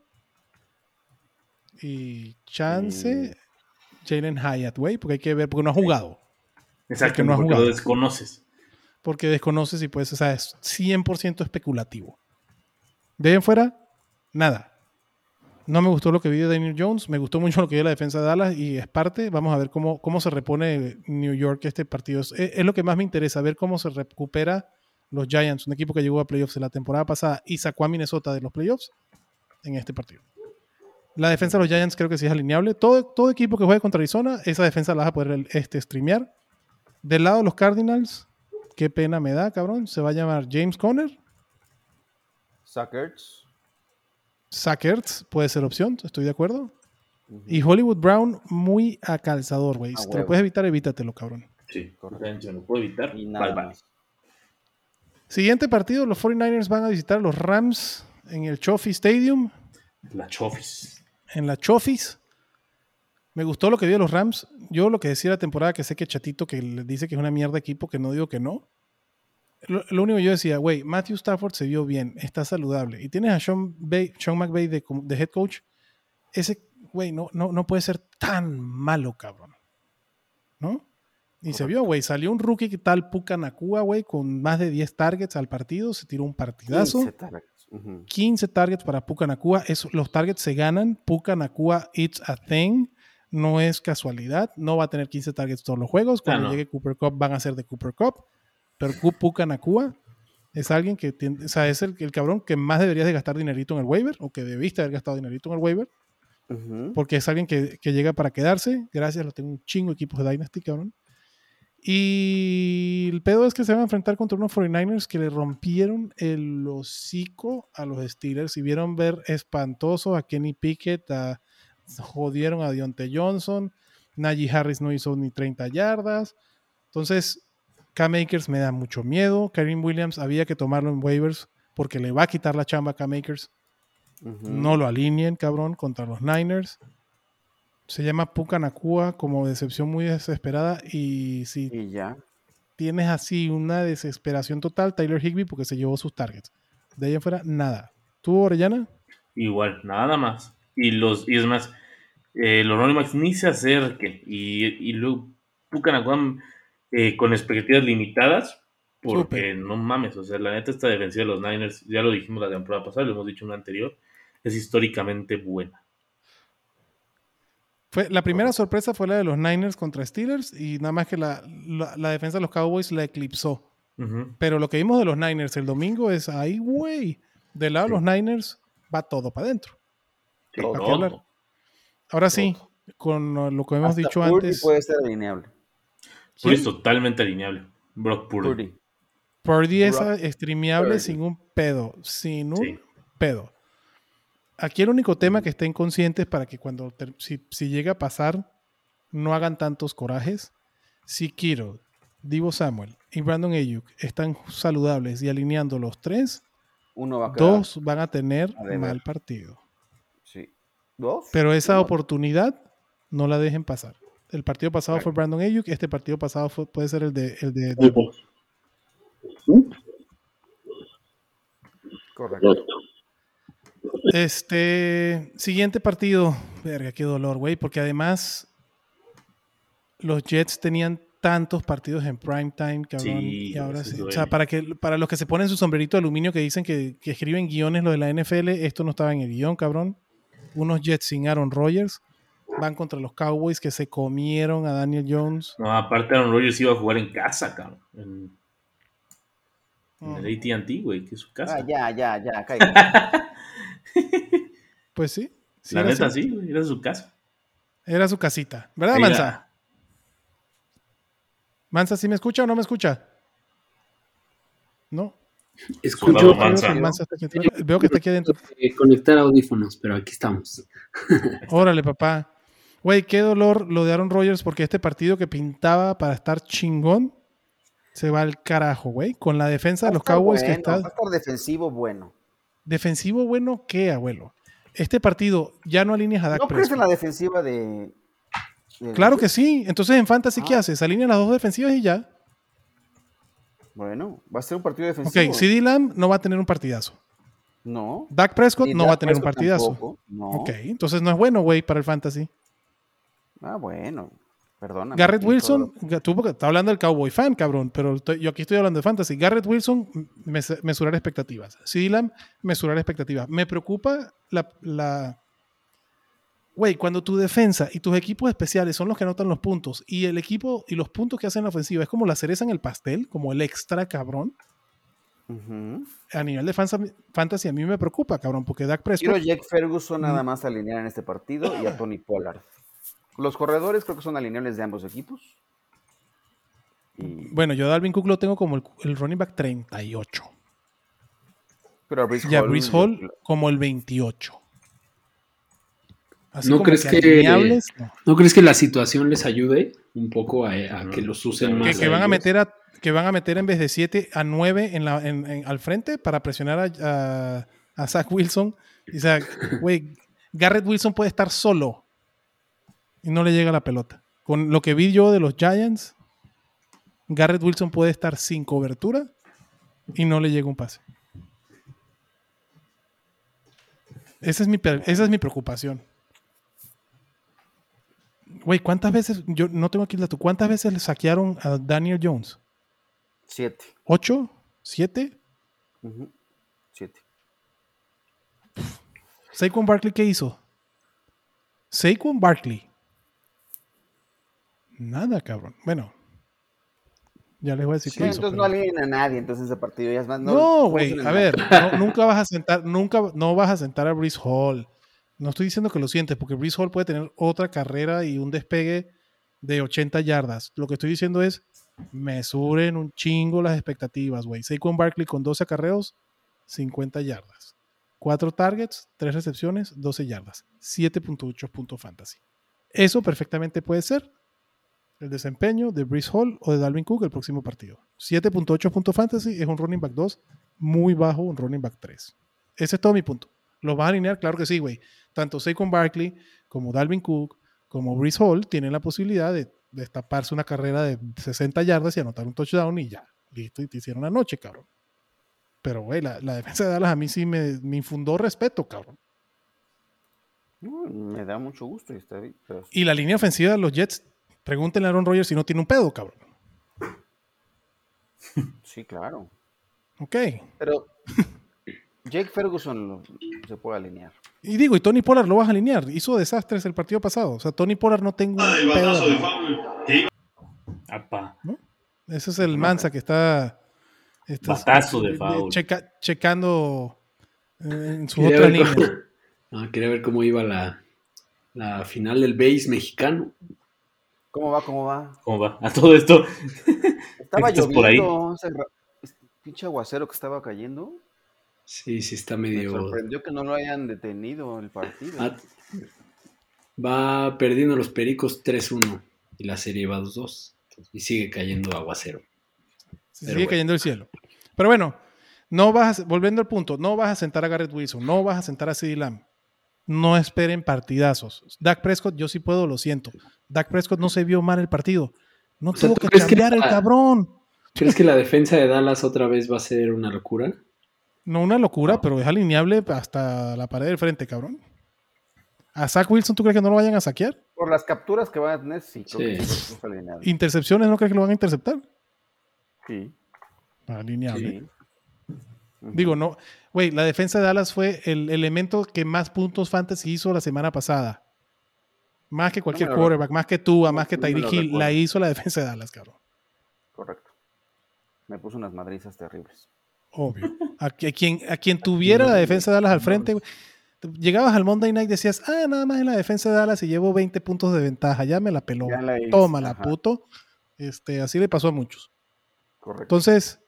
y Chance, Jalen Hyatt, güey, porque hay que ver, porque no ha jugado, Exacto, no ha porque jugado. lo desconoces. porque desconoces y pues, o sea, es 100% especulativo. De ahí en fuera, nada. No me gustó lo que vi de Daniel Jones, me gustó mucho lo que vi de la defensa de Dallas y es parte, vamos a ver cómo, cómo se repone New York este partido. Es, es lo que más me interesa, ver cómo se recupera los Giants, un equipo que llegó a playoffs la temporada pasada y sacó a Minnesota de los playoffs en este partido. La defensa de los Giants creo que sí es alineable. Todo, todo equipo que juegue contra Arizona, esa defensa la vas a poder este, streamear. Del lado de los Cardinals, qué pena me da, cabrón. Se va a llamar James Conner. Suckers. Sackers puede ser opción, estoy de acuerdo. Y Hollywood Brown, muy a calzador, güey. A Si te lo puedes evitar, evítatelo, cabrón. Sí, Correcto. lo puedo evitar. Y nada bye, bye. más. Siguiente partido, los 49ers van a visitar a los Rams en el Chofi Stadium, La Chofis. En la Chofis. Me gustó lo que de los Rams. Yo lo que decía la temporada, que sé que Chatito que le dice que es una mierda equipo, que no digo que no. Lo, lo único que yo decía, güey, Matthew Stafford se vio bien, está saludable. Y tienes a Sean, Bay- Sean McVay de, head coach. Ese, güey, no, no, no puede ser tan malo, cabrón. ¿No? Y se vio, güey. Salió un rookie tal Puka Nakua, güey, con más de 10 targets al partido. Se tiró un partidazo. 15 targets. Ujú. 15 targets para Puka Nakua. Eso- los targets se ganan. Puka Nakua, it's a thing. No es casualidad. No va a tener 15 targets todos los juegos. Cuando no. llegue Cooper Cup van a ser de Cooper Cup. Pero Puka Nakua es alguien que tiene, o sea, es el, el cabrón que más deberías de gastar dinerito en el waiver o que debiste haber gastado dinerito en el waiver porque es alguien que, que llega para quedarse. Gracias, lo tengo un chingo equipos de Dynasty, cabrón. Y el pedo es que se van a enfrentar contra unos 49ers que le rompieron el hocico a los Steelers y vieron ver espantoso a Kenny Pickett, a- jodieron a Deontay Johnson, Najee Harris no hizo ni 30 yardas. Entonces, K-Makers me da mucho miedo. Karim Williams había que tomarlo en waivers porque le va a quitar la chamba a K-Makers. Ujú. No lo alineen, cabrón, contra los Niners. Se llama Puka Nakua como decepción muy desesperada. Y si Y ya. tienes así una desesperación total, Tyler Higby porque se llevó sus targets. De ahí en fuera, nada. ¿Tú, Orellana? Igual, nada más. Y los, y es más, eh, los running backs ni se acerque. Y, y luego Pucanacuam eh, con expectativas limitadas, porque no mames, o sea, la neta esta defensiva de los Niners, ya lo dijimos la temporada pasada, lo hemos dicho en una anterior, es históricamente buena. Fue, la primera sorpresa fue la de los Niners contra Steelers y nada más que la, la- la defensa de los Cowboys la eclipsó. Pero lo que vimos de los Niners el domingo es, ay, güey, del lado de los Niners va todo para adentro. Sí, Todo. Ahora sí, con lo que hemos Hasta dicho Purdy antes, puede ser alineable. Purdy es totalmente alineable. Brock Purdy. Purdy. Purdy es streameable sin un pedo, sin un Sí. pedo. Aquí el único tema que estén conscientes para que cuando, si, si llega a pasar, no hagan tantos corajes. Si Kiro, Divo Samuel y Brandon Ayuk están saludables y alineando los tres, Uno va a dos van a tener a mal partido. Sí. ¿Dos? Pero esa No. oportunidad no la dejen pasar. El partido pasado Right. fue Brandon Ayuk, este partido pasado fue- puede ser el de, el de Correcto. Este siguiente partido, verga, qué dolor, güey, porque además los Jets tenían tantos partidos en prime time, cabrón, Sí, y ahora sí. O sea, para que para los que se ponen su sombrerito de aluminio que dicen que, que escriben guiones lo de la NFL, esto no estaba en el guion, cabrón. Unos Jets sin Aaron Rodgers van contra los Cowboys que se comieron a Daniel Jones. No, aparte Aaron Rodgers iba a jugar en casa, cabrón. En, en el AT&T, güey, que es su casa. Ah, ya, ya, ya, cállate. Pues sí. sí la era neta así. sí, era su casa. Era su casita. ¿Verdad. Mansa? Mansa, ¿sí me escucha o no me escucha? No. Escucho Soldado Veo que Mansa. el Mansa está aquí adentro. Veo que está aquí adentro. conectar audífonos, pero aquí estamos. Órale, papá. Güey, qué dolor lo de Aaron Rodgers porque este partido que pintaba para estar chingón se va al carajo, güey. Con la defensa de los Cowboys que está Va a estar defensivo bueno. Defensivo bueno, ¿qué, abuelo? Este partido ya no alineas a Dak ¿No crees en la defensiva de. de- Claro que sí. Entonces en Fantasy, ¿qué Ah. haces? Alinea las dos defensivas y ya. Bueno, va a ser un partido defensivo. Ok, CD Lamb no va a tener un partidazo. No. Dak Prescott no Dak va a tener un partidazo. tampoco, No. Ok, entonces no es bueno, güey, para el Fantasy. Ah, bueno. Perdona. Garrett Wilson, tú porque está hablando del Cowboy fan, cabrón, pero estoy- yo aquí estoy hablando de fantasy. Garrett Wilson, mes- mesurar expectativas. CD Lamb, mesurar expectativas. Me preocupa la... la Güey, cuando tu defensa y tus equipos especiales son los que anotan los puntos y el equipo y los puntos que hacen la ofensiva es como la cereza en el pastel, como el extra, cabrón. A nivel de fantasy a mí me preocupa, cabrón, porque Dak Quiero Prescott... a Jack Ferguson nada más alinear en este partido y a Tony Pollard. Los corredores creo que son alineables de ambos equipos. Y, Bueno, yo a Dalvin Cook lo tengo como el, el running back 38. pero a Brees Y a Hall, Brees yo- Hall como el 28. Así ¿No crees que- alineables, no. ¿No crees que la situación les ayude un poco a, a que los usen más? que, van a meter a que van a meter en vez de 7 a 9 en la, en- en- al frente para presionar a, a, a Zach Wilson. Y, o sea, güey, Garrett Wilson puede estar solo y no le llega la pelota. Con lo que vi yo de los Giants, Garrett Wilson puede estar sin cobertura y no le llega un pase. Esa es mi, esa es mi preocupación. Güey, ¿cuántas veces? Yo no tengo aquí el dato. ¿Cuántas veces le saquearon a Daniel Jones? Siete. ¿Ocho? ¿Siete? Siete. Saquon Barkley, ¿qué hizo? Saquon Barkley. Nada, cabrón. Bueno. Ya les voy a decir Sí, hizo. entonces no alineen a nadie, entonces ese partido ya es más. No, güey. A ver, no- nunca vas a sentar, nunca, no vas a sentar a Brees Hall. No estoy diciendo que lo sientes, porque Brees Hall puede tener otra carrera y un despegue de 80 yardas. Lo que estoy diciendo es, mesuren un chingo las expectativas, güey. Saquon Barkley con 12 acarreos, 50 yardas. 4 targets, 3 recepciones, 12 yardas. 7.8 puntos fantasy. Eso perfectamente puede ser el desempeño de Brees Hall o de Dalvin Cook el próximo partido. 7.8 puntos fantasy es un running back 2 muy bajo, un running back 3. Ese es todo mi punto. ¿Lo vas a alinear? Claro que sí, güey. Tanto Saquon Barkley como Dalvin Cook como Brees Hall tienen la posibilidad de destaparse una carrera de 60 yardas y anotar un touchdown y ya. Listo, y te hicieron la noche, cabrón. Pero, güey, la, la defensa de Dallas a mí sí me, me infundó respeto, cabrón. No, me da mucho gusto y está bien. pero- Y la línea ofensiva de los Jets, pregúntenle a Aaron Rodgers si no tiene un pedo, cabrón. Sí, claro. Ok. Pero Jake Ferguson lo- se puede alinear. Y digo, y Tony Pollard lo vas a alinear. Hizo desastres el partido pasado. O sea, Tony Pollard no tengo un pedo. Apa. Ese es el Mansa que está. está- Batazo de foul. checa- checando eh, en su Quería otra línea. cómo, No, quería ver cómo iba la, la final del base mexicano. ¿Cómo va? ¿Cómo va? ¿Cómo va? A todo esto. Estaba ¿Estás por ahí? lloviendo. pinche aguacero que estaba cayendo. Sí, sí, está Me medio. sorprendió que no lo hayan detenido el partido. Ah, va perdiendo los pericos 3-1 y la serie va 2-2. Y sigue cayendo aguacero. Se sigue bueno. cayendo el cielo. Pero bueno, no vas a- volviendo al punto, no vas a sentar a Garrett Wilson, no vas a sentar a CeeDee Lamb. No esperen partidazos. Dak Prescott, yo sí puedo, lo siento. Dak Prescott no se vio mal el partido. No O sea, tuvo ¿tú que cambiar el cabrón. ¿Crees que la defensa de Dallas otra vez va a ser una locura? No una locura, pero es alineable hasta la pared del frente, cabrón. ¿A Zach Wilson tú crees que no lo vayan a saquear? Por las capturas que van a tener, sí, creo. ¿Intercepciones no crees que lo van a interceptar? Sí. Alineable. sí. Digo, no. Güey, la defensa de Dallas fue el elemento que más puntos fantasy hizo la semana pasada. Más que cualquier No quarterback, más que Tua, más que no me lo Tyreek Hill, recuerdo. la hizo la defensa de Dallas, cabrón. Correcto. Me puso unas madrizas terribles. Obvio. A, a quien, a quien tuviera la defensa de Dallas al frente, güey, llegabas al Monday Night y decías, ah, nada más en la defensa de Dallas y llevo 20 puntos de ventaja, ya me la peló. Tómala, ajá. puto. Este, así le pasó a muchos. Correcto. Entonces,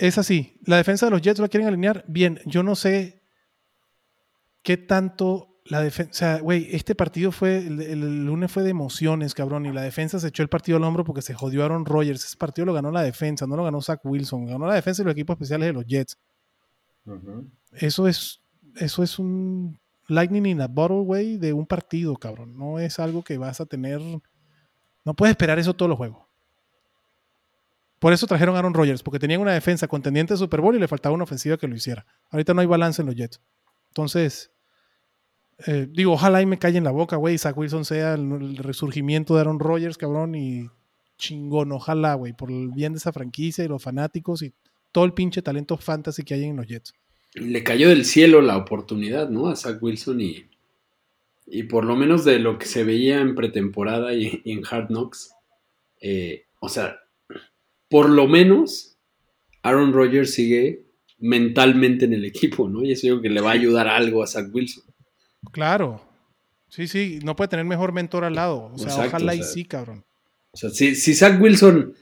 es así. La defensa de los Jets la quieren alinear. Bien, yo no sé qué tanto la defensa. O sea, güey, este partido fue. El, el lunes fue de emociones, cabrón. Y la defensa se echó el partido al hombro porque se jodió Aaron Rodgers. Ese partido lo ganó la defensa, no lo ganó Zach Wilson. Ganó la defensa y los equipos especiales de los Jets. Eso es. Eso es un lightning in a bottle, güey, de un partido, cabrón. No es algo que vas a tener. No puedes esperar eso todos los juegos. Por eso trajeron a Aaron Rodgers, porque tenían una defensa contendiente de Super Bowl y le faltaba una ofensiva que lo hiciera. Ahorita no hay balance en los Jets. Entonces, eh, digo, ojalá y me calle en la boca, güey, Zach Wilson sea el, resurgimiento de Aaron Rodgers, cabrón, y chingón, ojalá, güey, por el bien de esa franquicia y los fanáticos y todo el pinche talento fantasy que hay en los Jets. Le cayó del cielo la oportunidad, ¿no? A Zach Wilson y, y por lo menos de lo que se veía en pretemporada y, y en Hard Knocks, eh, o sea, por lo menos Aaron Rodgers sigue mentalmente en el equipo, ¿no? Y eso yo creo que le va a ayudar algo a Zach Wilson. Claro. Sí, sí, no puede tener mejor mentor al lado. O sea, Exacto, ojalá o y sí, cabrón. O sea, si, si Zach Wilson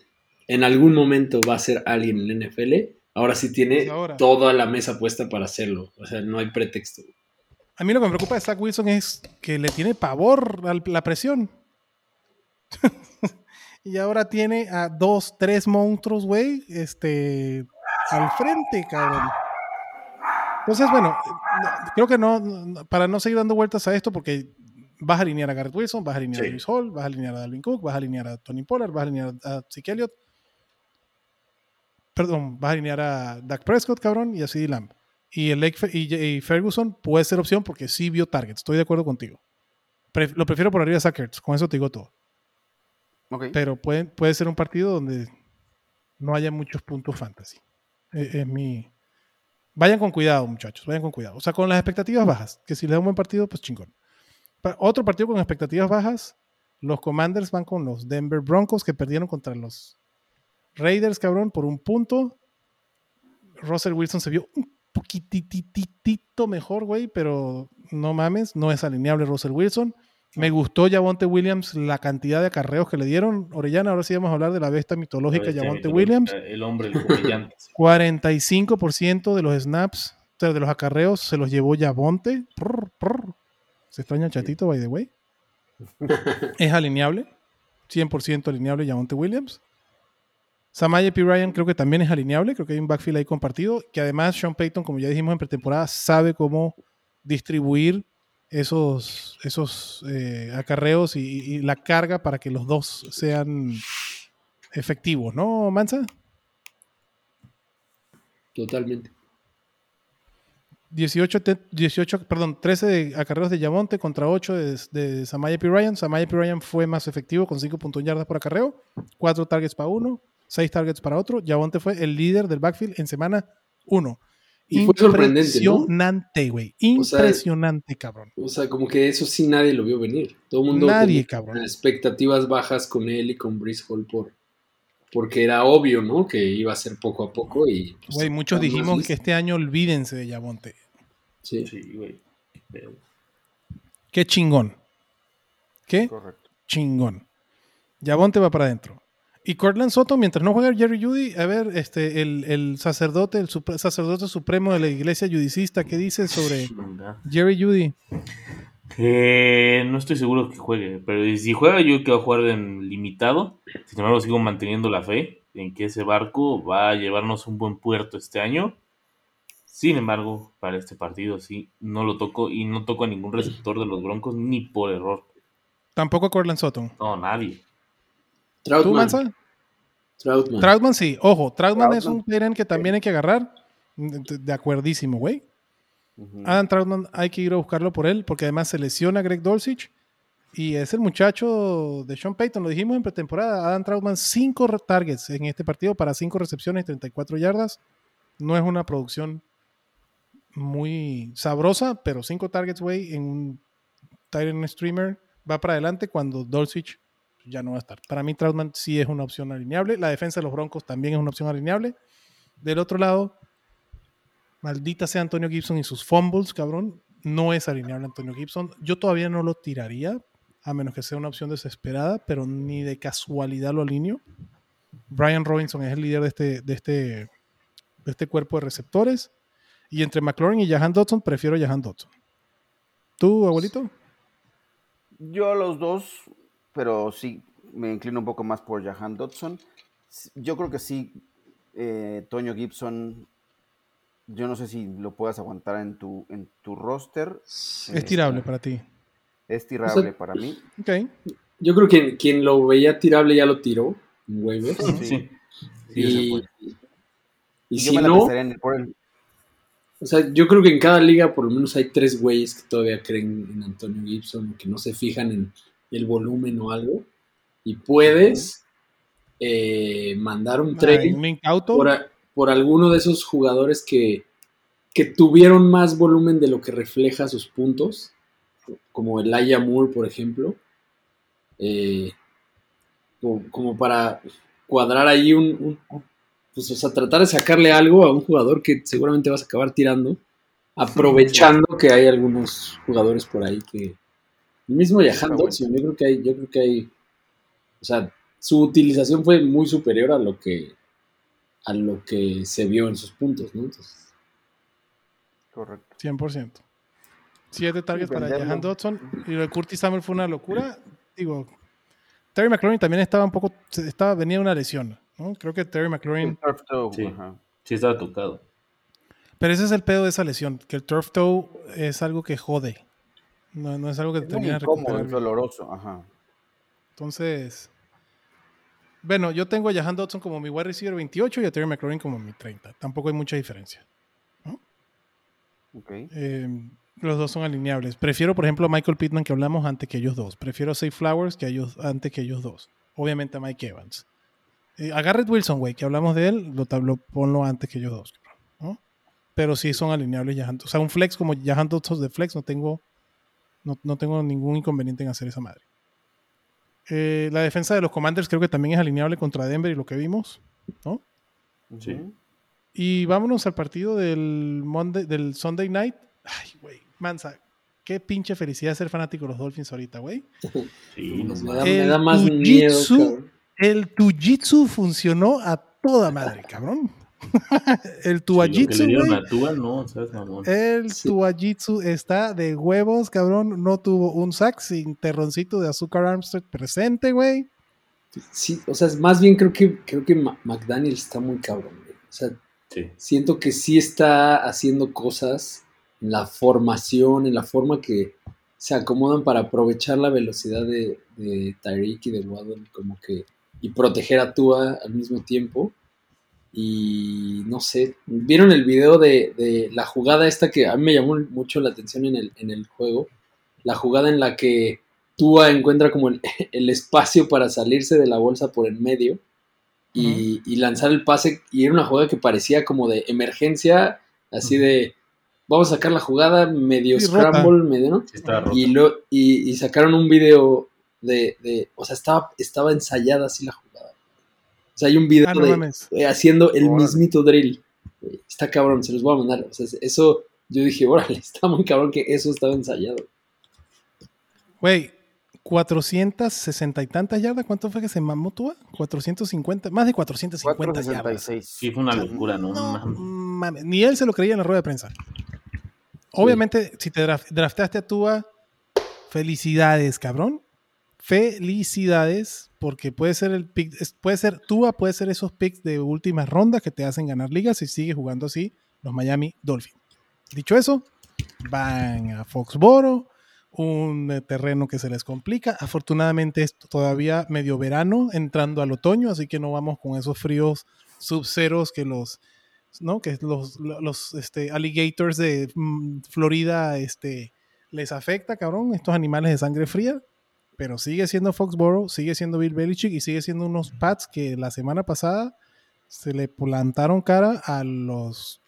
en algún momento va a ser alguien en la NFL, ahora sí tiene Es ahora. toda la mesa puesta para hacerlo. O sea, no hay pretexto. A mí lo que me preocupa de Zach Wilson es que le tiene pavor a la presión. y ahora tiene a dos, tres monstruos, güey, este, al frente, cabrón. Entonces, bueno, no- creo que no, para no seguir dando vueltas a esto, porque vas a alinear a Garrett Wilson, vas a alinear Sí. a Luis Hall, vas a alinear a Dalvin Cook, vas a alinear a Tony Pollard, vas a alinear a Zeke Elliott. Perdón, vas a alinear a Dak Prescott, cabrón, y a CeeDee Lamb. Y, el Lake y, y Ferguson puede ser opción porque sí vio targets. Estoy de acuerdo contigo. Lo prefiero por arriba de Sackers. Con eso te digo todo. Pero puede, puede ser un partido donde no haya muchos puntos fantasy. Eh, Es, mi. Vayan con cuidado, muchachos. Vayan con cuidado. O sea, con las expectativas bajas. Que si les da un buen partido, pues chingón. Pa- Otro partido con expectativas bajas. Los Commanders van con los Denver Broncos que perdieron contra los Raiders, cabrón, por un punto. Russell Wilson se vio un poquitititito mejor, güey, pero no mames, no es alineable Russell Wilson. Me gustó Javonte Williams la cantidad de acarreos que le dieron. Orellana, ahora sí vamos a hablar de la bestia mitológica Este Javonte Williams. El hombre, el comediante. 45% de los snaps, o sea, de los acarreos, se los llevó Javonte. Prr, prr. Se extraña el chatito, by the way. es alineable. 100% alineable Javonte Williams. Samaya P. Ryan creo que también es alineable. Creo que hay un backfield ahí compartido. Que además Sean Payton, como ya dijimos en pretemporada, sabe cómo distribuir esos, esos eh, acarreos y, y la carga para que los dos sean efectivos, ¿no, Mansa? Totalmente. 18, te- 18, perdón, 13 de acarreos de Yamonte contra 8 de, de Samaya P. Ryan. Samaya P. Ryan fue más efectivo con 5.1 yardas por acarreo, 4 targets para uno, 6 targets para otro. Yamonte fue el líder del backfield en semana 1. Y fue sorprendente, ¿no? Impresionante, güey. O sea, Impresionante, cabrón. O sea, como que eso sí nadie lo vio venir. Todo el mundo Nadie, tenía cabrón. expectativas bajas con él y con Brice Hall por porque era obvio, ¿no? Que iba a ser poco a poco y pues, Güey, muchos dijimos que este año olvídense de Yamonte. sí. Sí, güey. Pero- Qué chingón. Qué Correcto. chingón. Yabonte va para adentro. Y Cortland Soto, mientras no juega Jerry Judy, a ver, este, el, el sacerdote, el supre- sacerdote supremo de la iglesia judicista, ¿qué dice sobre. Jerry Judy? Eh, no estoy seguro que juegue, pero si juega yo creo que va a jugar en limitado. Sin embargo, sigo manteniendo la fe en que ese barco va a llevarnos un buen puerto este año. Sin embargo, para este partido sí, no lo toco y no toco a ningún receptor de los Broncos ni por error. Tampoco a Cortland Soto. No, nadie. ¿Tú. Mansa? Troutman. Troutman sí. Ojo, Troutman es un tight end que también hay que agarrar. De, de acuerdísimo, güey. Ujú. Adam Troutman hay que ir a buscarlo por él, porque además se lesiona Greg Dulcich. Y es el muchacho de Sean Payton, lo dijimos en pretemporada. Adam Troutman, 5 targets en este partido para 5 recepciones y 34 yardas. No es una producción muy sabrosa, pero 5 targets, güey, en un Titan streamer va para adelante cuando Dulcich ya no va a estar. Para mí, Troutman sí es una opción alineable. La defensa de los Broncos también es una opción alineable. Del otro lado, Maldita sea Antonio Gibson y sus fumbles, cabrón. No es alineable Antonio Gibson. Yo todavía no lo tiraría, a menos que sea una opción desesperada, pero ni de casualidad lo alineo. Brian Robinson es el líder de este, de este, de este cuerpo de receptores. Y entre McLaurin y Jahan Dodson, prefiero Jahan Dodson. ¿Tú, abuelito? Yo los dos, pero sí me inclino un poco más por Jahan Dodson. Yo creo que sí, eh, Toño Gibson, yo no sé si lo puedas aguantar en tu, en tu roster. Es tirable para ti. Es tirable O sea, para mí. Ok. Yo creo que quien lo veía tirable ya lo tiró en waivers. Sí. Sí. Sí, y, si no, pensaría en el- por el- o sea, yo creo que en cada liga por lo menos hay tres güeyes que todavía creen en Antonio Gibson, que no se fijan en el volumen o algo. Y puedes eh, mandar un trade por, a- por alguno de esos jugadores que, que tuvieron más volumen de lo que refleja sus puntos, como el Aya Moore, por ejemplo, eh, co- como para cuadrar ahí un, un- pues, o sea, tratar de sacarle algo a un jugador que seguramente vas a acabar tirando, aprovechando que hay algunos jugadores por ahí que el mismo Jahan. Dodson, yo creo que hay, yo creo que hay, o sea, su utilización fue muy superior a lo que a lo que se vio en sus puntos, ¿no? Entonces, Correcto. 100%. Siete targets para. Jahan Dodson. Y lo de Curtis Samuel fue una locura. Digo, Terry McLaurin también estaba un poco. Estaba, venía de una lesión. ¿no? Creo que Terry McLaurin. El turf toe, Sí. ajá. Sí, estaba tocado. Pero ese es el pedo de esa lesión. Que el turf toe es algo que jode. No, no es algo que te termina incómodo, es doloroso. Ajá. Entonces. Bueno, yo tengo a Jahan Dodson como mi wide receiver 28 y a Terry McLaurin como mi 30. Tampoco hay mucha diferencia. Ok. Eh, los dos son alineables. Prefiero, por ejemplo, a Michael Pittman que hablamos antes que ellos dos. Prefiero a Safe Flowers que ellos, antes que ellos dos. Obviamente a Mike Evans. Eh, a Garrett Wilson, güey, que hablamos de él, lo, tab- lo ponlo antes que ellos dos. ¿no? Pero sí son alineables Jahan. O sea, un flex como Jahan Dodson de flex no tengo, no, no tengo ningún inconveniente en hacer esa madre. Eh, la defensa de los Commanders creo que también es alineable contra Denver y lo que vimos, ¿no? Sí. Y vámonos al partido del Monday, del Sunday night. Ay, güey, Mansa, qué pinche felicidad ser fanático de los Dolphins ahorita, güey. Sí, no me, mames. da, me El da más jiu-jitsu- miedo. cabrón. El Tujitsu funcionó a toda madre, cabrón. El Tuajitsu, no. El Sí. Tuajitsu está de huevos, cabrón. No tuvo un sack sin terroncito de azúcar Armstead presente, güey. Sí, o sea, es más bien creo que creo que McDaniel está muy cabrón. güey. O sea, Sí. siento que sí está haciendo cosas en la formación, en la forma que se acomodan para aprovechar la velocidad de, de Tyreek y de Waddle, como que y proteger a Tua al mismo tiempo. Y no sé, ¿vieron el video de, de la jugada esta que a mí me llamó mucho la atención en el, en el juego? La jugada en la que Tua encuentra como el, el espacio para salirse de la bolsa por en medio y, y lanzar el pase y era una jugada que parecía como de emergencia, así de vamos a sacar la jugada medio Sí, rota. scramble, medio, ¿no? Sí. Y, lo, y, y sacaron un video de, de- o sea, estaba, estaba ensayada así la jugada. O sea, hay un video Ah, no de, eh, haciendo el Órale. mismito drill. Está cabrón, se los voy a mandar. O sea, eso, yo dije, órale, está muy cabrón que eso estaba ensayado. Güey, 460 y tantas yardas. ¿Cuánto fue que se mamó Tua? 450, más de 450 yardas. 466. Sí, fue una locura, ¿no? No, Mames. ni él se lo creía en la rueda de prensa. Obviamente, si te draf- draftaste a Tua, felicidades, cabrón. Felicidades, porque puede ser el pick, puede ser Tua, puede ser esos picks de últimas rondas que te hacen ganar ligas si sigues jugando así los Miami Dolphins. Dicho eso, van a Foxboro, un eh, terreno que se les complica. Afortunadamente es todavía medio verano, entrando al otoño, así que no vamos con esos fríos sub-ceros que los, ¿no? Que los, los este, alligators de mm, Florida este, les afecta, cabrón, estos animales de sangre fría. Pero sigue siendo Foxboro, sigue siendo Bill Belichick y sigue siendo unos Pats que la semana pasada se le plantaron cara a los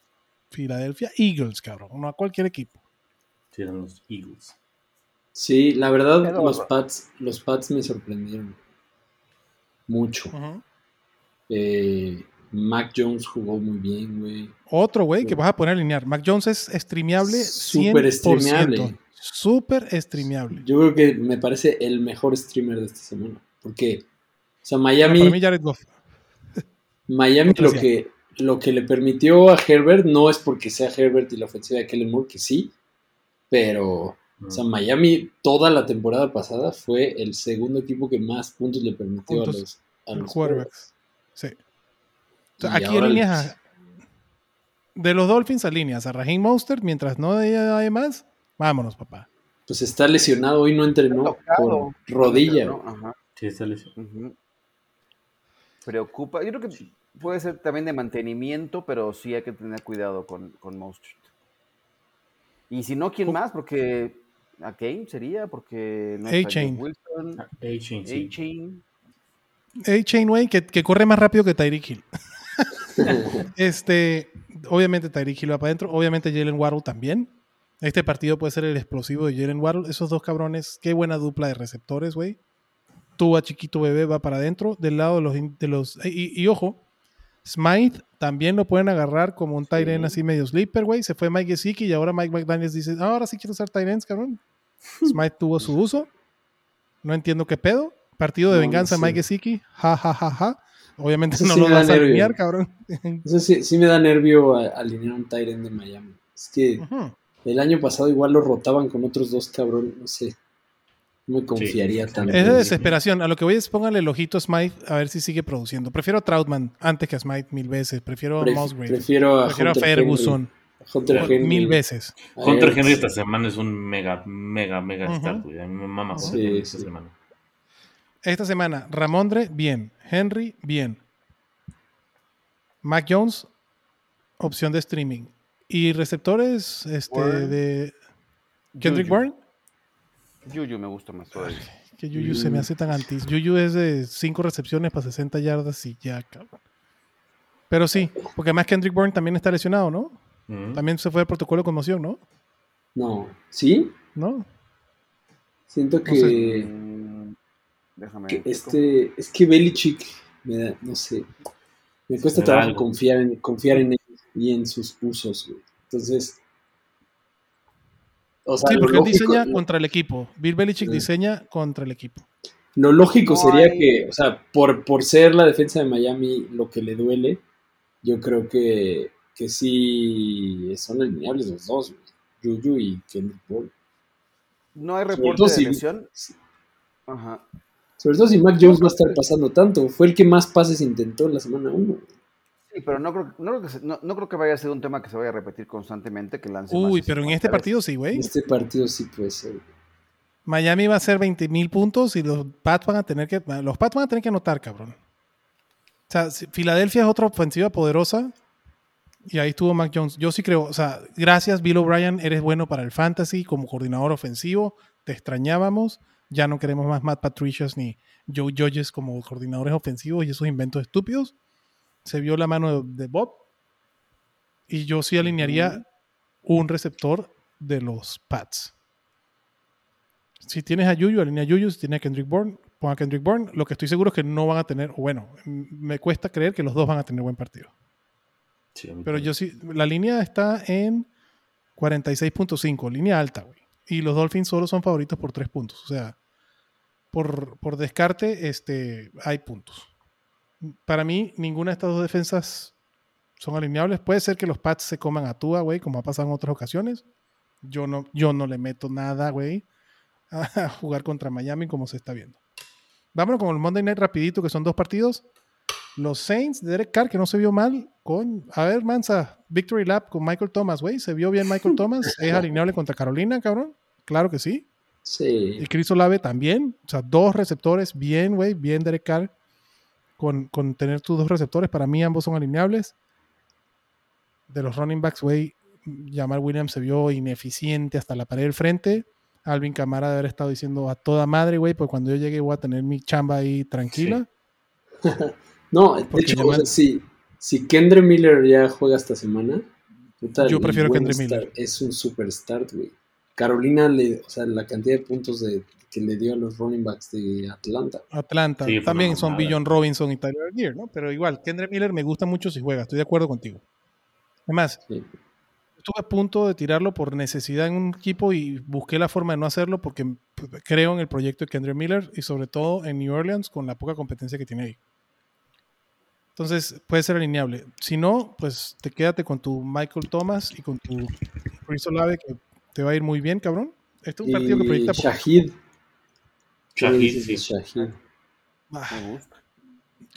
Philadelphia Eagles, cabrón, no a cualquier equipo. Sí, eran los Eagles. Sí, la verdad, Pero- los Pats, los Pats me sorprendieron mucho. Eh, Mac Jones jugó muy bien, güey. Otro, güey, que vas a poner a alinear. Mac Jones es streameable. Súper 100%. streameable. Súper streameable. Yo creo que me parece el mejor streamer de esta semana. Porque, o sea, Para Miami, mí, Jared Goff. Miami ¿Qué lo que, lo que le permitió a Herbert no es porque sea Herbert y la ofensiva de Kellen Moore, que sí, pero, o sea, Miami toda la temporada pasada fue el segundo equipo que más puntos le permitió Puntos a los, a los quarterbacks. Sí. O sea, Y aquí alineas a- de los Dolphins alineas a Raheem Monster mientras no haya más. Vámonos, papá. Pues está lesionado, hoy no entrenó por rodilla. ¿no? Ajá. Sí, está lesionado. Preocupa. Yo creo que puede ser también de mantenimiento, pero sí hay que tener cuidado con, con Mostert. Y si no, ¿quién más? Porque a Kane sería, porque no A-Chain. Wilson, A-Chain, sí. A-Chain. Que, que corre más rápido que Tyreek Hill. este, obviamente Tyreek Hill va para adentro. Obviamente Jalen Waddle también. Este partido puede ser el explosivo de Jalen Waddle. Esos dos cabrones, qué buena dupla de receptores, güey. Tú a chiquito bebé va para adentro. Del lado de los. De los y, y ojo, Smythe también lo pueden agarrar como un tight end Sí. así medio sleeper, güey. Se fue Mike Gesicki y ahora Mike McDaniels dice: "Ah, Ahora sí quiero usar tight ends, cabrón. Smythe tuvo su uso. No entiendo qué pedo. Partido de No, venganza, sí. Mike Gesicki. Ja, ja, ja, ja. Obviamente Eso no sí lo vas a alinear, cabrón. Eso sí, sí me da nervio alinear un Tyrant de Miami. Es que. El año pasado igual lo rotaban con otros dos cabrones, no sé. No me confiaría tanto. Es de desesperación. A lo que voy es póngale el ojito a Smythe a ver si sigue produciendo. Prefiero a Troutman antes que a Smythe mil veces. Prefiero a Pref- Musgrave. prefiero a Prefiero a Ferguson. Henry. A Hunter Por Henry. Mil veces. a Hunter. Henry esta semana es un mega, mega, mega Ujú. start, güey. A mí me mama Hunter Sí, Henry esta sí. semana. Esta semana, Ramondre, bien. Henry, bien. Mac Jones, opción de streaming. Y receptores este, Warren. de Kendrick Juju. Bourne, Juju me gusta más todavía. que Juju se me hace tan anti. Juju es de 5 recepciones para 60 yardas y ya, cabrón. Pero sí, porque además Kendrick Bourne también está lesionado, ¿no? Ujú. También se fue el protocolo de conmoción, ¿no? No, ¿sí? ¿No? Siento que, sé. Mm, Déjame. que este, es que Belichick me da, no sé, me cuesta trabajo confiar en, confiar en él y en sus usos, güey. Entonces, o sea, Sí, porque él lógico- diseña contra el equipo. Bill Belichick Sí. diseña contra el equipo. Lo lógico No sería hay- que, o sea, por, por ser la defensa de Miami lo que le duele, yo creo que, que sí son alineables los dos, güey. Juju y Kendrick Bourne. No hay reporte de si- lesión. Ajá. Sobre todo si Mac Jones va a estar pasando tanto. Fue el que más pases intentó en la semana 1. Sí, pero no creo, no, creo que se- no, no creo que vaya a ser un tema que se vaya a repetir constantemente, que lance más Uy, de pero en 50 este partido sí, güey. Este partido sí puede ser. Miami va a hacer 20 mil puntos y los Pats van a tener que los Pats van a tener que anotar, cabrón. sea, si- Filadelfia es otra ofensiva poderosa. Y ahí estuvo Mac Jones. Yo sí creo, o sea, gracias Bill O'Brien, eres bueno para el fantasy como coordinador ofensivo. Te extrañábamos. Ya no queremos más Matt Patricias ni Joe Judges como coordinadores ofensivos y esos inventos estúpidos. Se vio la mano de, de Bob. Y yo sí alinearía un receptor de los Pats. Si tienes a Yuyu, alinea a Yuyu. Si tienes a Kendrick Bourne, pon a Kendrick Bourne. Lo que estoy seguro es que no van a tener, o bueno, me cuesta creer que los dos van a tener buen partido. Sí, Pero yo sí, la línea está en 46.5, línea alta, güey. Y los Dolphins solo son favoritos por 3 puntos. O sea, por, por descarte, este, hay puntos. Para mí, ninguna de estas dos defensas son alineables. Puede ser que los Pats se coman a Tua, güey, como ha pasado en otras ocasiones. Yo no, yo no le meto nada, güey, a jugar contra Miami como se está viendo. Vámonos con el Monday Night rapidito, que son dos partidos. Los Saints de Derek Carr, que no se vio mal con... A ver, Mansa, Victory Lap con Michael Thomas, güey. ¿Se vio bien Michael Thomas? ¿Es alineable contra Carolina, cabrón? Claro que sí. Sí. Y Chris Olave también. O sea, dos receptores, bien, güey. Bien Derek Carr. Con, con tener tus dos receptores, para mí ambos son alineables. De los running backs, güey, Jamal Williams se vio ineficiente hasta la pared del frente. Alvin Camara de haber estado diciendo a toda madre, güey, pues cuando yo llegue voy a tener mi chamba ahí tranquila. No, de Porque hecho, o sea, si, si Kendra Miller ya juega esta semana, puta, Yo prefiero buen Kendre Miller. Es un super start, güey. Carolina, le, o sea, la cantidad de puntos de, que le dio a los running backs de Atlanta. Atlanta. Sí, También son. Billion Robinson y Tyler Gear, ¿no? Pero igual, Kendra Miller me gusta mucho si juega. Estoy de acuerdo contigo. Además, Sí. estuve a punto de tirarlo por necesidad en un equipo y busqué la forma de no hacerlo porque creo en el proyecto de Kendra Miller y sobre todo en New Orleans con la poca competencia que tiene ahí. Entonces puede ser alineable. Si no, pues te quédate con tu Michael Thomas y con tu Chris Olave que te va a ir muy bien, cabrón. Este es un partido que proyecta por- Shahid. ¿Qué Shahid, sí. Shahid? Ah,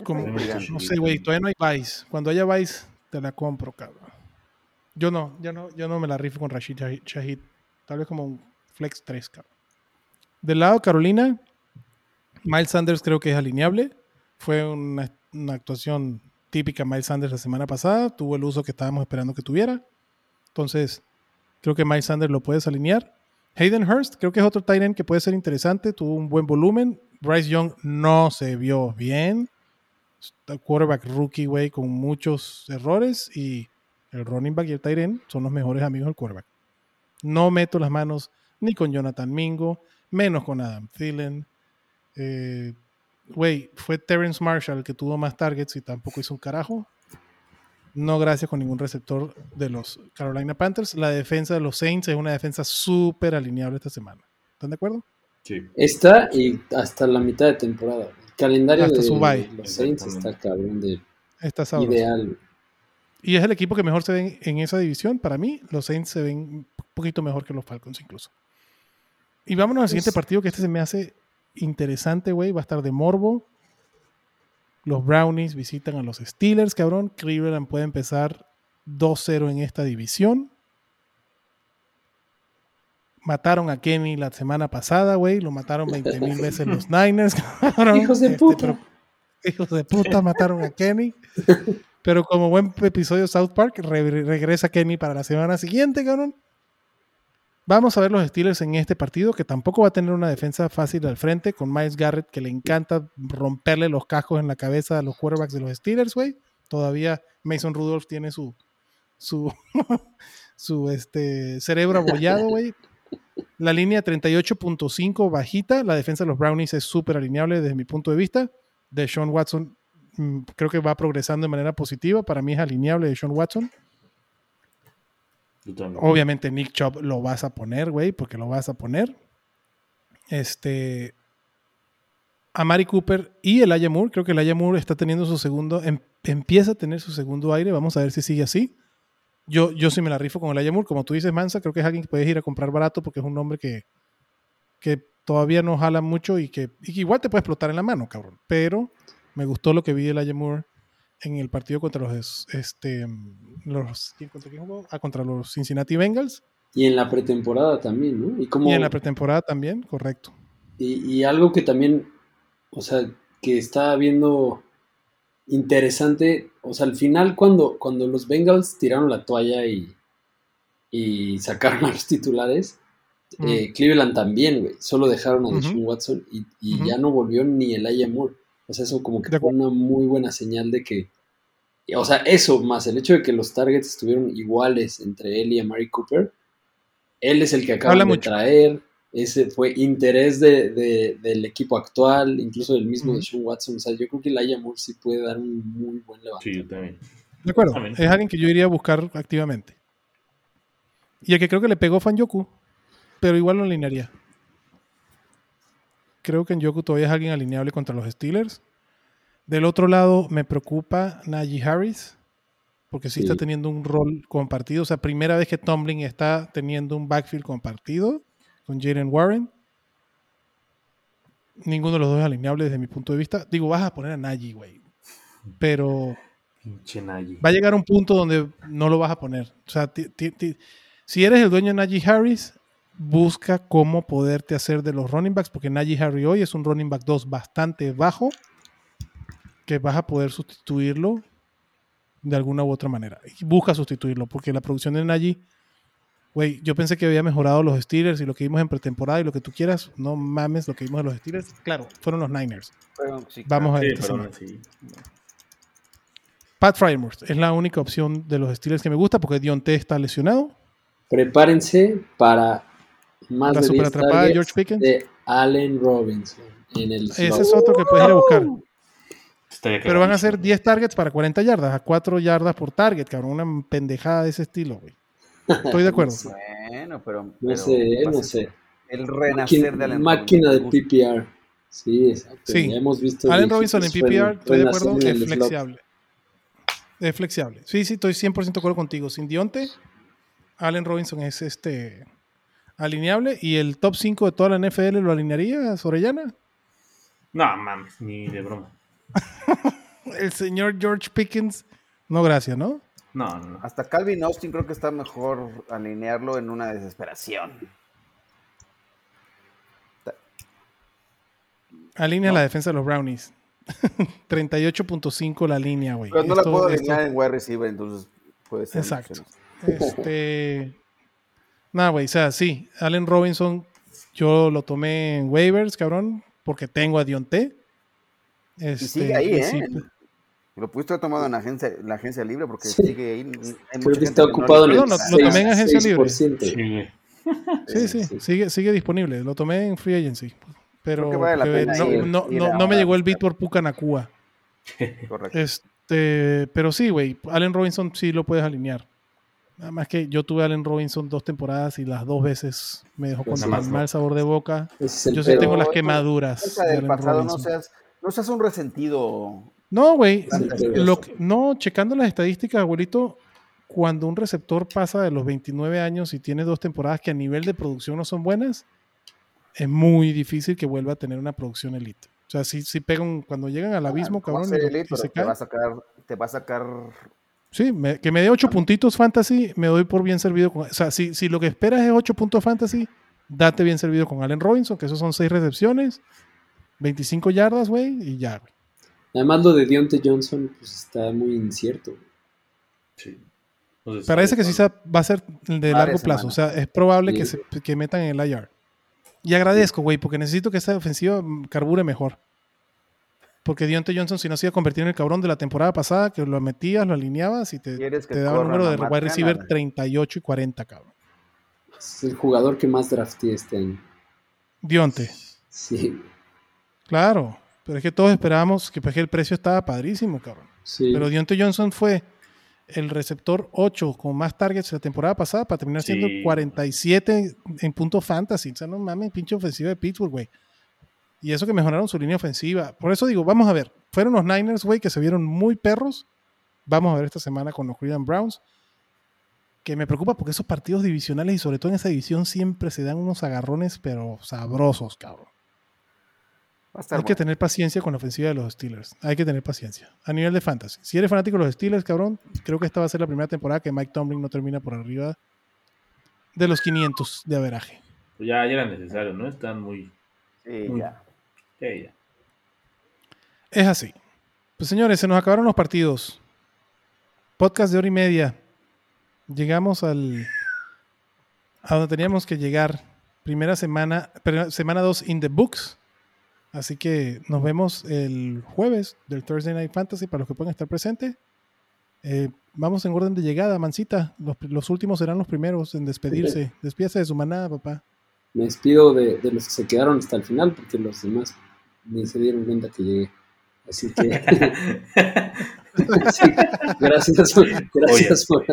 como- no sé, güey, todavía no hay Vice. Cuando haya Vice, te la compro, cabrón. Yo no, yo no, yo no me la rifo con Rashid Shahid- Shahid. Tal vez como un Flex 3, cabrón. Del lado Carolina, Miles Sanders creo que es alineable. Fue una, una actuación típica Miles Sanders la semana pasada. Tuvo el uso que estábamos esperando que tuviera. Entonces, creo que Miles Sanders lo puedes alinear. Hayden Hurst, creo que es otro tight end que puede ser interesante. Tuvo un buen volumen. Bryce Young no se vio bien. Quarterback rookie, güey, con muchos errores. Y el running back y el tight end son los mejores amigos del quarterback. No meto las manos ni con Jonathan Mingo, menos con Adam Thielen. Eh, Güey, fue Terrence Marshall el que tuvo más targets y tampoco hizo un carajo. No gracias con ningún receptor de los Carolina Panthers. La defensa de los Saints es una defensa súper alineable esta semana. ¿Están de acuerdo? Sí. Está y hasta la mitad de temporada. El calendario Hasta de su bye. los Saints está cabrón de Está ideal. Y es el equipo que mejor se ven en esa división. Para mí, los Saints se ven un poquito mejor que los Falcons incluso. Y vámonos al siguiente Es- partido que este se me hace interesante, güey. Va a estar de morbo. Los Brownies visitan a los Steelers, cabrón. Cleveland puede empezar 2-0 en esta división. Mataron a Kenny la semana pasada, güey. Lo mataron 20 mil veces los Niners, cabrón. Hijos de Este, puta. pero- hijos de puta mataron a Kenny. Pero como buen episodio South Park, re- regresa Kenny para la semana siguiente, cabrón. Vamos a ver los Steelers en este partido, que tampoco va a tener una defensa fácil al frente, con Miles Garrett, que le encanta romperle los cascos en la cabeza a los quarterbacks de los Steelers, güey. Todavía Mason Rudolph tiene su, su, su este, cerebro abollado, güey. La línea 38.5 bajita, la defensa de los Brownies es súper alineable desde mi punto de vista. De Sean Watson mm, creo que va progresando de manera positiva. Para mí es alineable de Sean Watson. Obviamente Nick Chubb lo vas a poner, güey, porque lo vas a poner. Este. A Mari Cooper y el Aya Moore. Creo que el Aya Moore está teniendo su segundo. em- empieza a tener su segundo aire. Vamos a ver si sigue así. Yo, yo sí me la rifo con el Aya Moore. Como tú dices, Mansa, creo que es alguien que puedes ir a comprar barato porque es un nombre que, que todavía no jala mucho y que, y que igual te puede explotar en la mano, cabrón. Pero me gustó lo que vi del Aya Moore en el partido contra los este los ¿quién- contra quién jugó? Ah, contra los Cincinnati Bengals Y en la pretemporada también, ¿no? Y como y en la pretemporada también, correcto. Y, y algo que también, o sea, que está viendo interesante. O sea, al final, cuando, cuando los Bengals tiraron la toalla y, y sacaron a los titulares, Mm. eh, Cleveland también, güey. Solo dejaron a. Deshaun Watson y, y Ujú. ya no volvió ni el Moore. O sea, eso como que De fue una muy buena señal de que. O sea, eso más el hecho de que los targets estuvieron iguales entre él y Amari Cooper. Él es el que acaban Habla de mucho. traer. Ese fue interés de, de- del equipo actual, incluso del mismo Ujú. Deshaun Watson. O sea, yo creo que el Aya Moore sí puede dar un muy buen Sí, levantamiento. yo también. De acuerdo. También. Es alguien que yo iría a buscar activamente. Y el que creo que le pegó fue en Yoku, pero igual lo alinearía. Creo que en Yoku todavía es alguien alineable contra los Steelers. Del otro lado, me preocupa Najee Harris, porque sí, Sí. está teniendo un rol compartido. O sea, primera vez que Tomlin está teniendo un backfield compartido con Jalen Warren. Ninguno de los dos es alineable desde mi punto de vista. Digo, vas a poner a Najee, güey. Pero Pinche Nagy. va a llegar un punto donde no lo vas a poner. O sea, si eres el dueño de Najee Harris, busca cómo poderte hacer de los running backs, porque Najee Harris hoy es un running back 2 bastante bajo, que vas a poder sustituirlo de alguna u otra manera. Y busca sustituirlo, porque la producción de Najee, güey, yo pensé que había mejorado los Steelers y lo que vimos en pretemporada y lo que tú quieras, no mames lo que vimos de los Steelers. Claro, fueron los Niners. Sí, Vamos a Sí, esta así. Pat Fryermuth es la única opción de los Steelers que me gusta porque Dionte está lesionado. Prepárense para más La de 10 superatrapada de George Pickens. de Allen Robinson en el Ese es otro que puedes ir a buscar. Pero van a ser 10 targets para 40 yardas, a 4 yardas por target, cabrón. Una pendejada de ese estilo, güey. Estoy de acuerdo. Bueno, pero. No pero sé, no sé. El renacer de Allen máquina de. PPR. Sí, exacto. Sí. Ya hemos visto. Allen Robinson en PPR, estoy de acuerdo, es flexible. Es flexible. Sí, sí, estoy 100% de acuerdo contigo. Sin Dionte, Allen Robinson es este alineable y el top 5 de toda la NFL lo alinearía Orellana. No, mames, ni de broma. El señor George Pickens, no gracias, ¿no? No, no. Hasta Calvin Austin creo que está mejor alinearlo en una desesperación. Alinea la defensa de los Brownies. 38.5 la línea, güey. Pero no la puedo esto- alinear en wide receiver, entonces puede ser. Exacto. Este. Nada, güey. O sea, sí. Allen Robinson, yo lo tomé en waivers, cabrón, porque tengo a Dionte. Este, Y sigue ahí, ¿eh? sí, Lo pudiste haber tomado en la agencia, en la agencia libre porque Sí. sigue ahí. Hay Creo mucha que gente está que no ocupado en el No, lo- lo tomé en agencia libre. 6%. Sí, sí, sí, sí. Sigue, sigue disponible. Lo tomé en free agency. Pero que no, ir- no- ir no- me llegó el beat por Pucanacua. Correcto. Este, pero sí, güey. Allen Robinson sí lo puedes alinear. Nada más que yo tuve a Allen Robinson dos temporadas y las dos veces me dejó con Pues más, mal sabor de boca. Es Yo sí tengo las quemaduras. Del pasado, no Robinson. seas, no seas un resentido. No, güey. No, checando las estadísticas, abuelito, cuando un receptor pasa de los 29 años y tiene dos temporadas que a nivel de producción no son buenas, es muy difícil que vuelva a tener una producción elite. O sea, si, si pegan, cuando llegan al abismo, Ah, no va a cabrón, elite, y se pero te va a sacar, te va a sacar Sí, me- que me dé 8 puntitos fantasy, me doy por bien servido. Con, o sea, si, si lo que esperas es 8 puntos fantasy, date bien servido con Allen Robinson, que esos son 6 recepciones, 25 yardas, güey, y ya, güey. Además, lo de Deontay Johnson pues, está muy incierto. Sí. Entonces, Parece que sí va a ser de Varias largo plazo. O sea, es probable que, Sí. se, que metan en el IR. Y agradezco, güey, porque necesito que esta ofensiva carbure mejor. Porque Deontay Johnson, si no se iba a convertir en el cabrón de la temporada pasada, que lo metías, lo alineabas y te, daba el corran número de wide receiver Canada. 38 y 40, cabrón. Es el jugador que más drafté este año. Dionte. Sí, Claro, pero es que todos esperábamos que, pues, que el precio estaba padrísimo, cabrón. sí. Pero Deontay Johnson fue el receptor 8 con más targets la temporada pasada para terminar siendo Sí. 47 en punto fantasy. O sea, no mames, pinche ofensiva de Pittsburgh, güey. Y eso que mejoraron su línea ofensiva. Por eso digo, vamos a ver. Fueron los Niners, güey, que se vieron muy perros. Vamos a ver esta semana con los Cleveland Browns. Que me preocupa porque esos partidos divisionales y sobre todo en esa división siempre se dan unos agarrones, pero sabrosos, cabrón. Hay que tener paciencia con la ofensiva de los Steelers. Hay que tener paciencia. A nivel de fantasy. Si eres fanático de los Steelers, cabrón, creo que esta va a ser la primera temporada que Mike Tomlin no termina por arriba de los 500 de averaje. Pues ya, ya era necesario, ¿no? Están muy. Sí, muy- ya. Ya. Es así. Pues señores, se nos acabaron los partidos. Podcast de hora y media. Llegamos al a donde teníamos que llegar. Primera semana, semana 2 in the books. Así que nos vemos el jueves del Thursday Night Fantasy para los que puedan estar presentes. Eh, vamos en orden de llegada, Mancita. Los, los últimos serán los primeros en despedirse. Despídase de su manada, papá. Me despido de, de los que se quedaron hasta el final porque los demás ni se dieron cuenta que llegué. Así que sí, gracias, gracias por,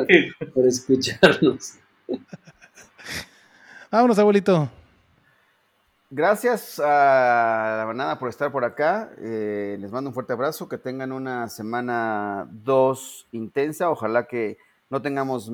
por escucharnos. Vámonos, abuelito. Gracias a la manada por estar por acá. Eh, les mando un fuerte abrazo. Que tengan una semana 2 intensa. Ojalá que no tengamos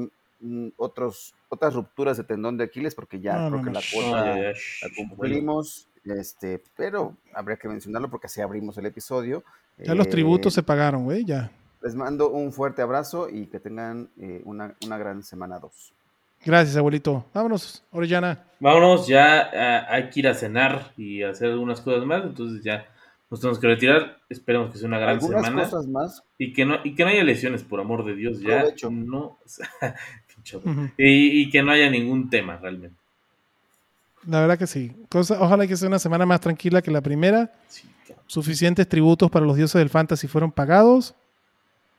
otros, otras rupturas de tendón de Aquiles, porque ya No, creo no, que no. la cuota la cumplimos. Este, pero habría que mencionarlo porque así abrimos el episodio. Ya los Eh, tributos se pagaron, güey, ya. Les mando un fuerte abrazo y que tengan eh, una, una gran semana 2. Gracias, abuelito. Vámonos, Orellana. Vámonos, ya ah, hay que ir a cenar y hacer algunas cosas más, entonces ya nos tenemos que retirar. Esperemos que sea una gran Algunas semana cosas más. y que no y que no haya lesiones, por amor de Dios, ya Provecho. no y que no haya ningún tema realmente. La verdad que sí. Cosa, ojalá que sea una semana más tranquila que la primera. Sí. Suficientes tributos para los dioses del fantasy fueron pagados.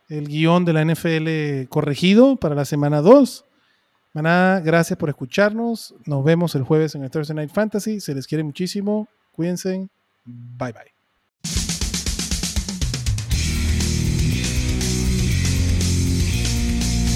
El guion de la NFL corregido para la semana 2. Maná, gracias por escucharnos. Nos vemos el jueves en el Thursday Night Fantasy. Se les quiere muchísimo. Cuídense. Bye bye.